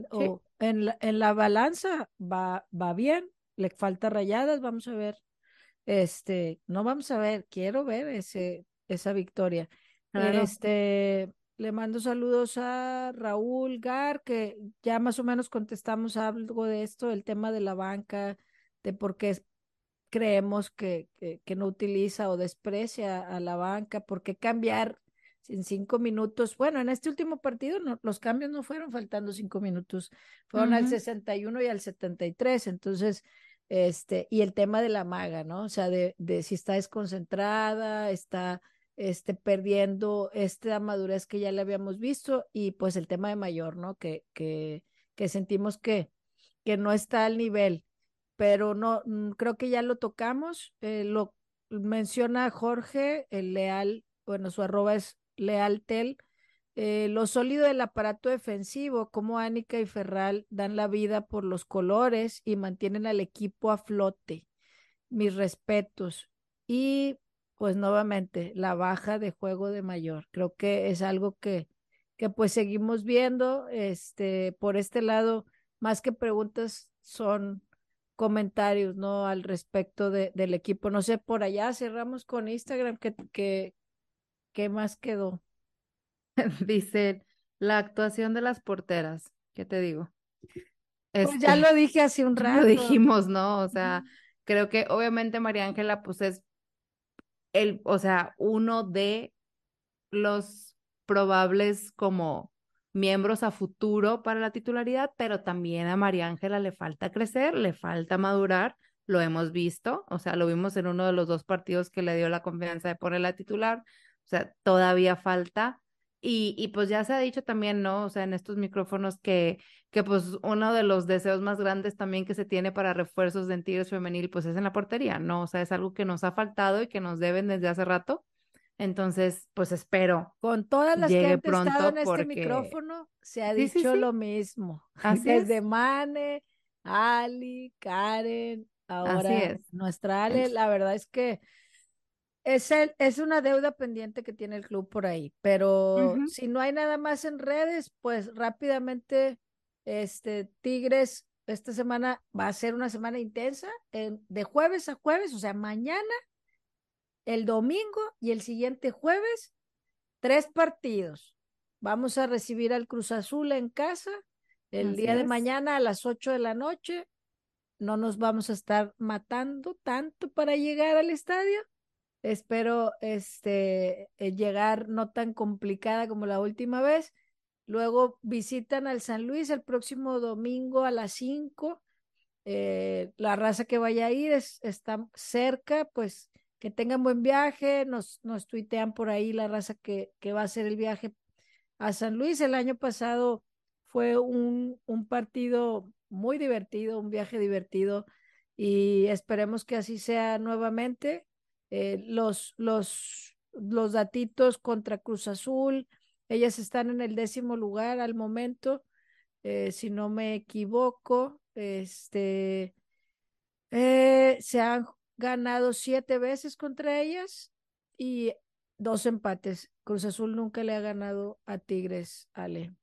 o en la, en la balanza va, va bien, le falta rayadas, vamos a ver este, no vamos a ver, quiero ver ese, esa victoria. Este, le mando saludos a Raúl Gar, que ya más o menos contestamos algo de esto, el tema de la banca, de por qué creemos que, que, no utiliza o desprecia a la banca, por qué cambiar en cinco minutos. Bueno, en este último partido no, los cambios no fueron faltando cinco minutos, fueron al 61 y al 73. Entonces, este, y el tema de la maga, ¿no? O sea, de, de si está desconcentrada, está este, perdiendo esta madurez que ya le habíamos visto y pues el tema de mayor, ¿no? Que, que, que sentimos que, que no está al nivel, pero no, mm, creo que ya lo tocamos, eh, lo menciona Jorge, el leal, bueno, su arroba es lealtel, eh, lo sólido del aparato defensivo, como Ánica y Ferral dan la vida por los colores y mantienen al equipo a flote. Mis respetos. Y pues nuevamente la baja de juego de mayor. Creo que es algo que, que pues seguimos viendo. Este, por este lado, más que preguntas, son comentarios, ¿no? Al respecto de, del equipo. No sé, por allá cerramos con Instagram, ¿qué, qué, qué más quedó? Dice la actuación de las porteras, ¿qué te digo? Pues ya este, lo dije hace un rato. Lo dijimos, ¿no? O sea, creo que obviamente María Ángela, pues es el, o sea, uno de los probables como miembros a futuro para la titularidad, pero también a María Ángela le falta crecer, le falta madurar, lo hemos visto, o sea, lo vimos en uno de los dos partidos que le dio la confianza de ponerla titular, o sea, todavía falta. Y, y pues ya se ha dicho también, ¿no? O sea, en estos micrófonos que, que pues uno de los deseos más grandes también que se tiene para refuerzos de Tigres femenil, pues es en la portería, ¿no? O sea, es algo que nos ha faltado y que nos deben desde hace rato. Entonces, pues espero. Con todas las que han estado en este micrófono, se ha dicho lo mismo. Así desde Mane, Ali, Karen, ahora nuestra Ale, la verdad es que es, el, es una deuda pendiente que tiene el club por ahí, pero si no hay nada más en redes, pues rápidamente, este, Tigres, esta semana va a ser una semana intensa, de jueves a jueves, o sea, mañana, el domingo y el siguiente jueves, tres partidos. Vamos a recibir al Cruz Azul en casa el día de mañana a las ocho de la noche. No nos vamos a estar matando tanto para llegar al estadio Espero este, eh, llegar no tan complicada como la última vez. Luego visitan al San Luis el próximo domingo a las 5. Eh, la raza que vaya a ir es, está cerca, pues que tengan buen viaje. Nos, nos tuitean por ahí la raza que, va a hacer el viaje a San Luis. El año pasado fue un, un partido muy divertido, un viaje divertido y esperemos que así sea nuevamente. Eh, los, los, los datitos contra Cruz Azul, ellas están en el décimo lugar al momento, eh, si no me equivoco, este, eh, se han ganado siete veces contra ellas y dos empates. Cruz Azul nunca le ha ganado a Tigres, Ale.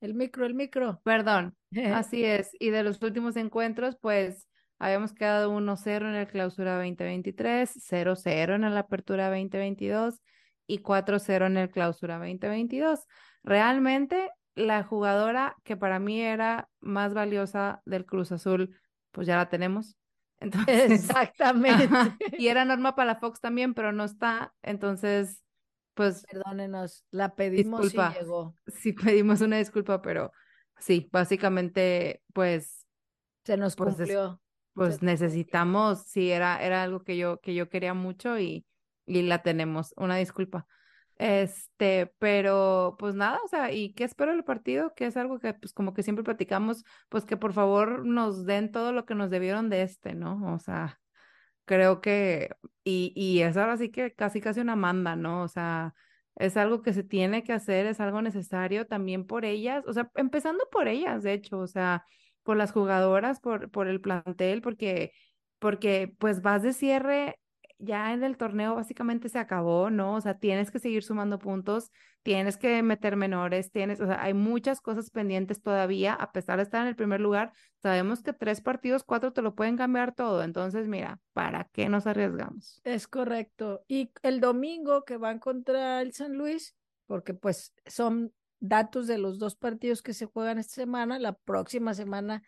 El micro, el micro. Perdón, así es. Y de los últimos encuentros, pues Habíamos quedado 1-0 en el clausura 2023, 0-0 en la apertura 2022 y 4-0 en el clausura 2022. Realmente la jugadora que para mí era más valiosa del Cruz Azul, pues ya la tenemos. Entonces, Exactamente. y era Norma para la Fox también, pero no está. Entonces, pues. Perdónenos, la pedimos y llegó. Sí, pedimos una disculpa, pero sí, básicamente, pues. Se nos pues, cumplió pues necesitamos, sí, era, era algo que yo, que yo quería mucho y, y la tenemos. Una disculpa. Este, pero pues nada, o sea, ¿y qué espero del partido? Que es algo que pues como que siempre platicamos, pues que por favor nos den todo lo que nos debieron de este, ¿no? O sea, creo que, y, y es ahora sí que casi casi una manda, ¿no? O sea, es algo que se tiene que hacer, es algo necesario también por ellas, o sea, empezando por ellas, de hecho, o sea, por las jugadoras, por, por el plantel, porque, porque pues vas de cierre, ya en el torneo básicamente se acabó, ¿no? O sea, tienes que seguir sumando puntos, tienes que meter menores, tienes, o sea, hay muchas cosas pendientes todavía, a pesar de estar en el primer lugar, sabemos que tres partidos, cuatro te lo pueden cambiar todo, entonces mira, ¿para qué nos arriesgamos? Es correcto. Y el domingo que van contra el San Luis, porque pues son datos de los dos partidos que se juegan esta semana. La próxima semana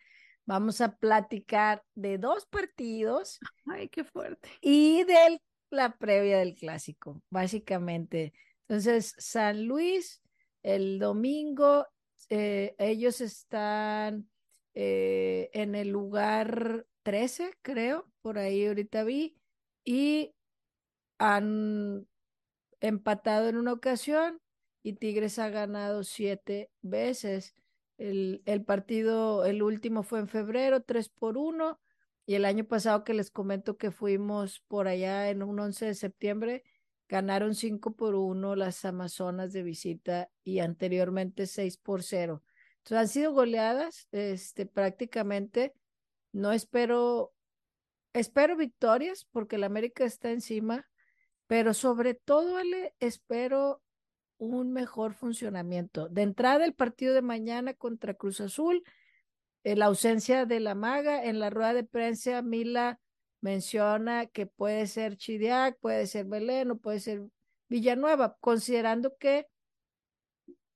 vamos a platicar de dos partidos. Ay, qué fuerte. Y del la previa del clásico, básicamente. Entonces, San Luis, el domingo, eh, ellos están eh, en el lugar 13, creo, por ahí ahorita vi, y han empatado en una ocasión y Tigres ha ganado siete veces. El, el partido, el último fue en febrero, 3 por 1, y el año pasado que les comento que fuimos por allá en un 11 de septiembre, ganaron 5 por 1 las Amazonas de visita y anteriormente 6 por 0. Entonces han sido goleadas, este, prácticamente. No espero, espero victorias porque el América está encima, pero sobre todo, Ale, espero un mejor funcionamiento. De entrada, el partido de mañana contra Cruz Azul, eh, la ausencia de la maga. En la rueda de prensa, Mila menciona que puede ser Chidiac, puede ser Belén o puede ser Villanueva, considerando que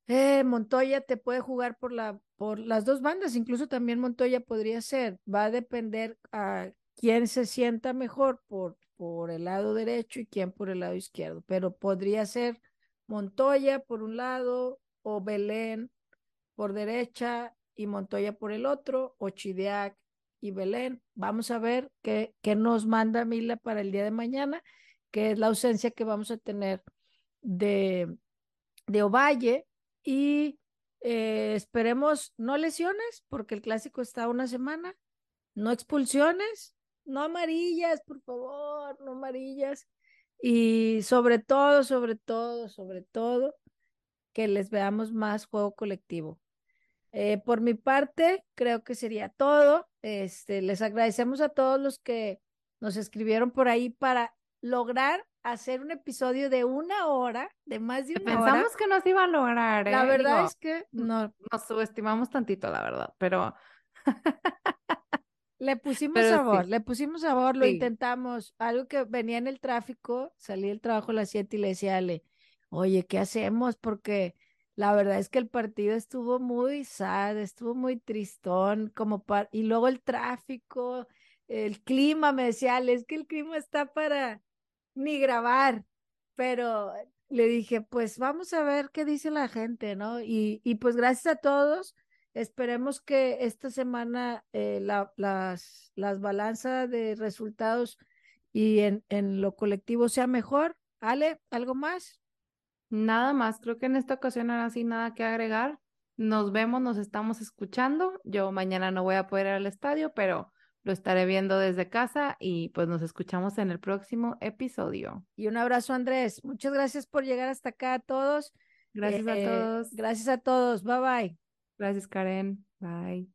eh, Montoya te puede jugar por, la, por las dos bandas, incluso también Montoya podría ser. Va a depender a quién se sienta mejor por, por el lado derecho y quién por el lado izquierdo, pero podría ser Montoya por un lado o Belén por derecha y Montoya por el otro o Chidiac y Belén. Vamos a ver qué, qué nos manda Mila para el día de mañana, que es la ausencia que vamos a tener de, de Ovalle y eh, esperemos no lesiones, porque el clásico está una semana, no expulsiones, no amarillas, por favor, no amarillas. Y sobre todo, sobre todo, sobre todo, que les veamos más juego colectivo. Eh, por mi parte, creo que sería todo. Este, les agradecemos a todos los que nos escribieron por ahí para lograr hacer un episodio de una hora, de más de una Pensamos hora. Pensamos que nos iba a lograr, ¿eh? La verdad es que no. Nos subestimamos tantito, la verdad, pero... le pusimos pero sabor, sí. le pusimos sabor, lo sí. intentamos. Algo que venía en el tráfico, salí del trabajo a las 7 y le decía Ale, oye, ¿qué hacemos? Porque la verdad es que el partido estuvo muy sad, estuvo muy tristón, como para... Y luego el tráfico, el clima, me decía Ale, es que el clima está para ni grabar, pero le dije, pues vamos a ver qué dice la gente, ¿no? Y, y pues gracias a todos, esperemos que esta semana eh, la, las, las balanzas de resultados y en, en lo colectivo sea mejor. Ale, ¿algo más? Nada más, creo que en esta ocasión ahora sí nada que agregar. Nos vemos, nos estamos escuchando. Yo mañana no voy a poder ir al estadio, pero lo estaré viendo desde casa y pues nos escuchamos en el próximo episodio. Y un abrazo, Andrés. Muchas gracias por llegar hasta acá a todos. Gracias eh, a todos. Gracias a todos. Bye bye. Gracias, Karen. Bye.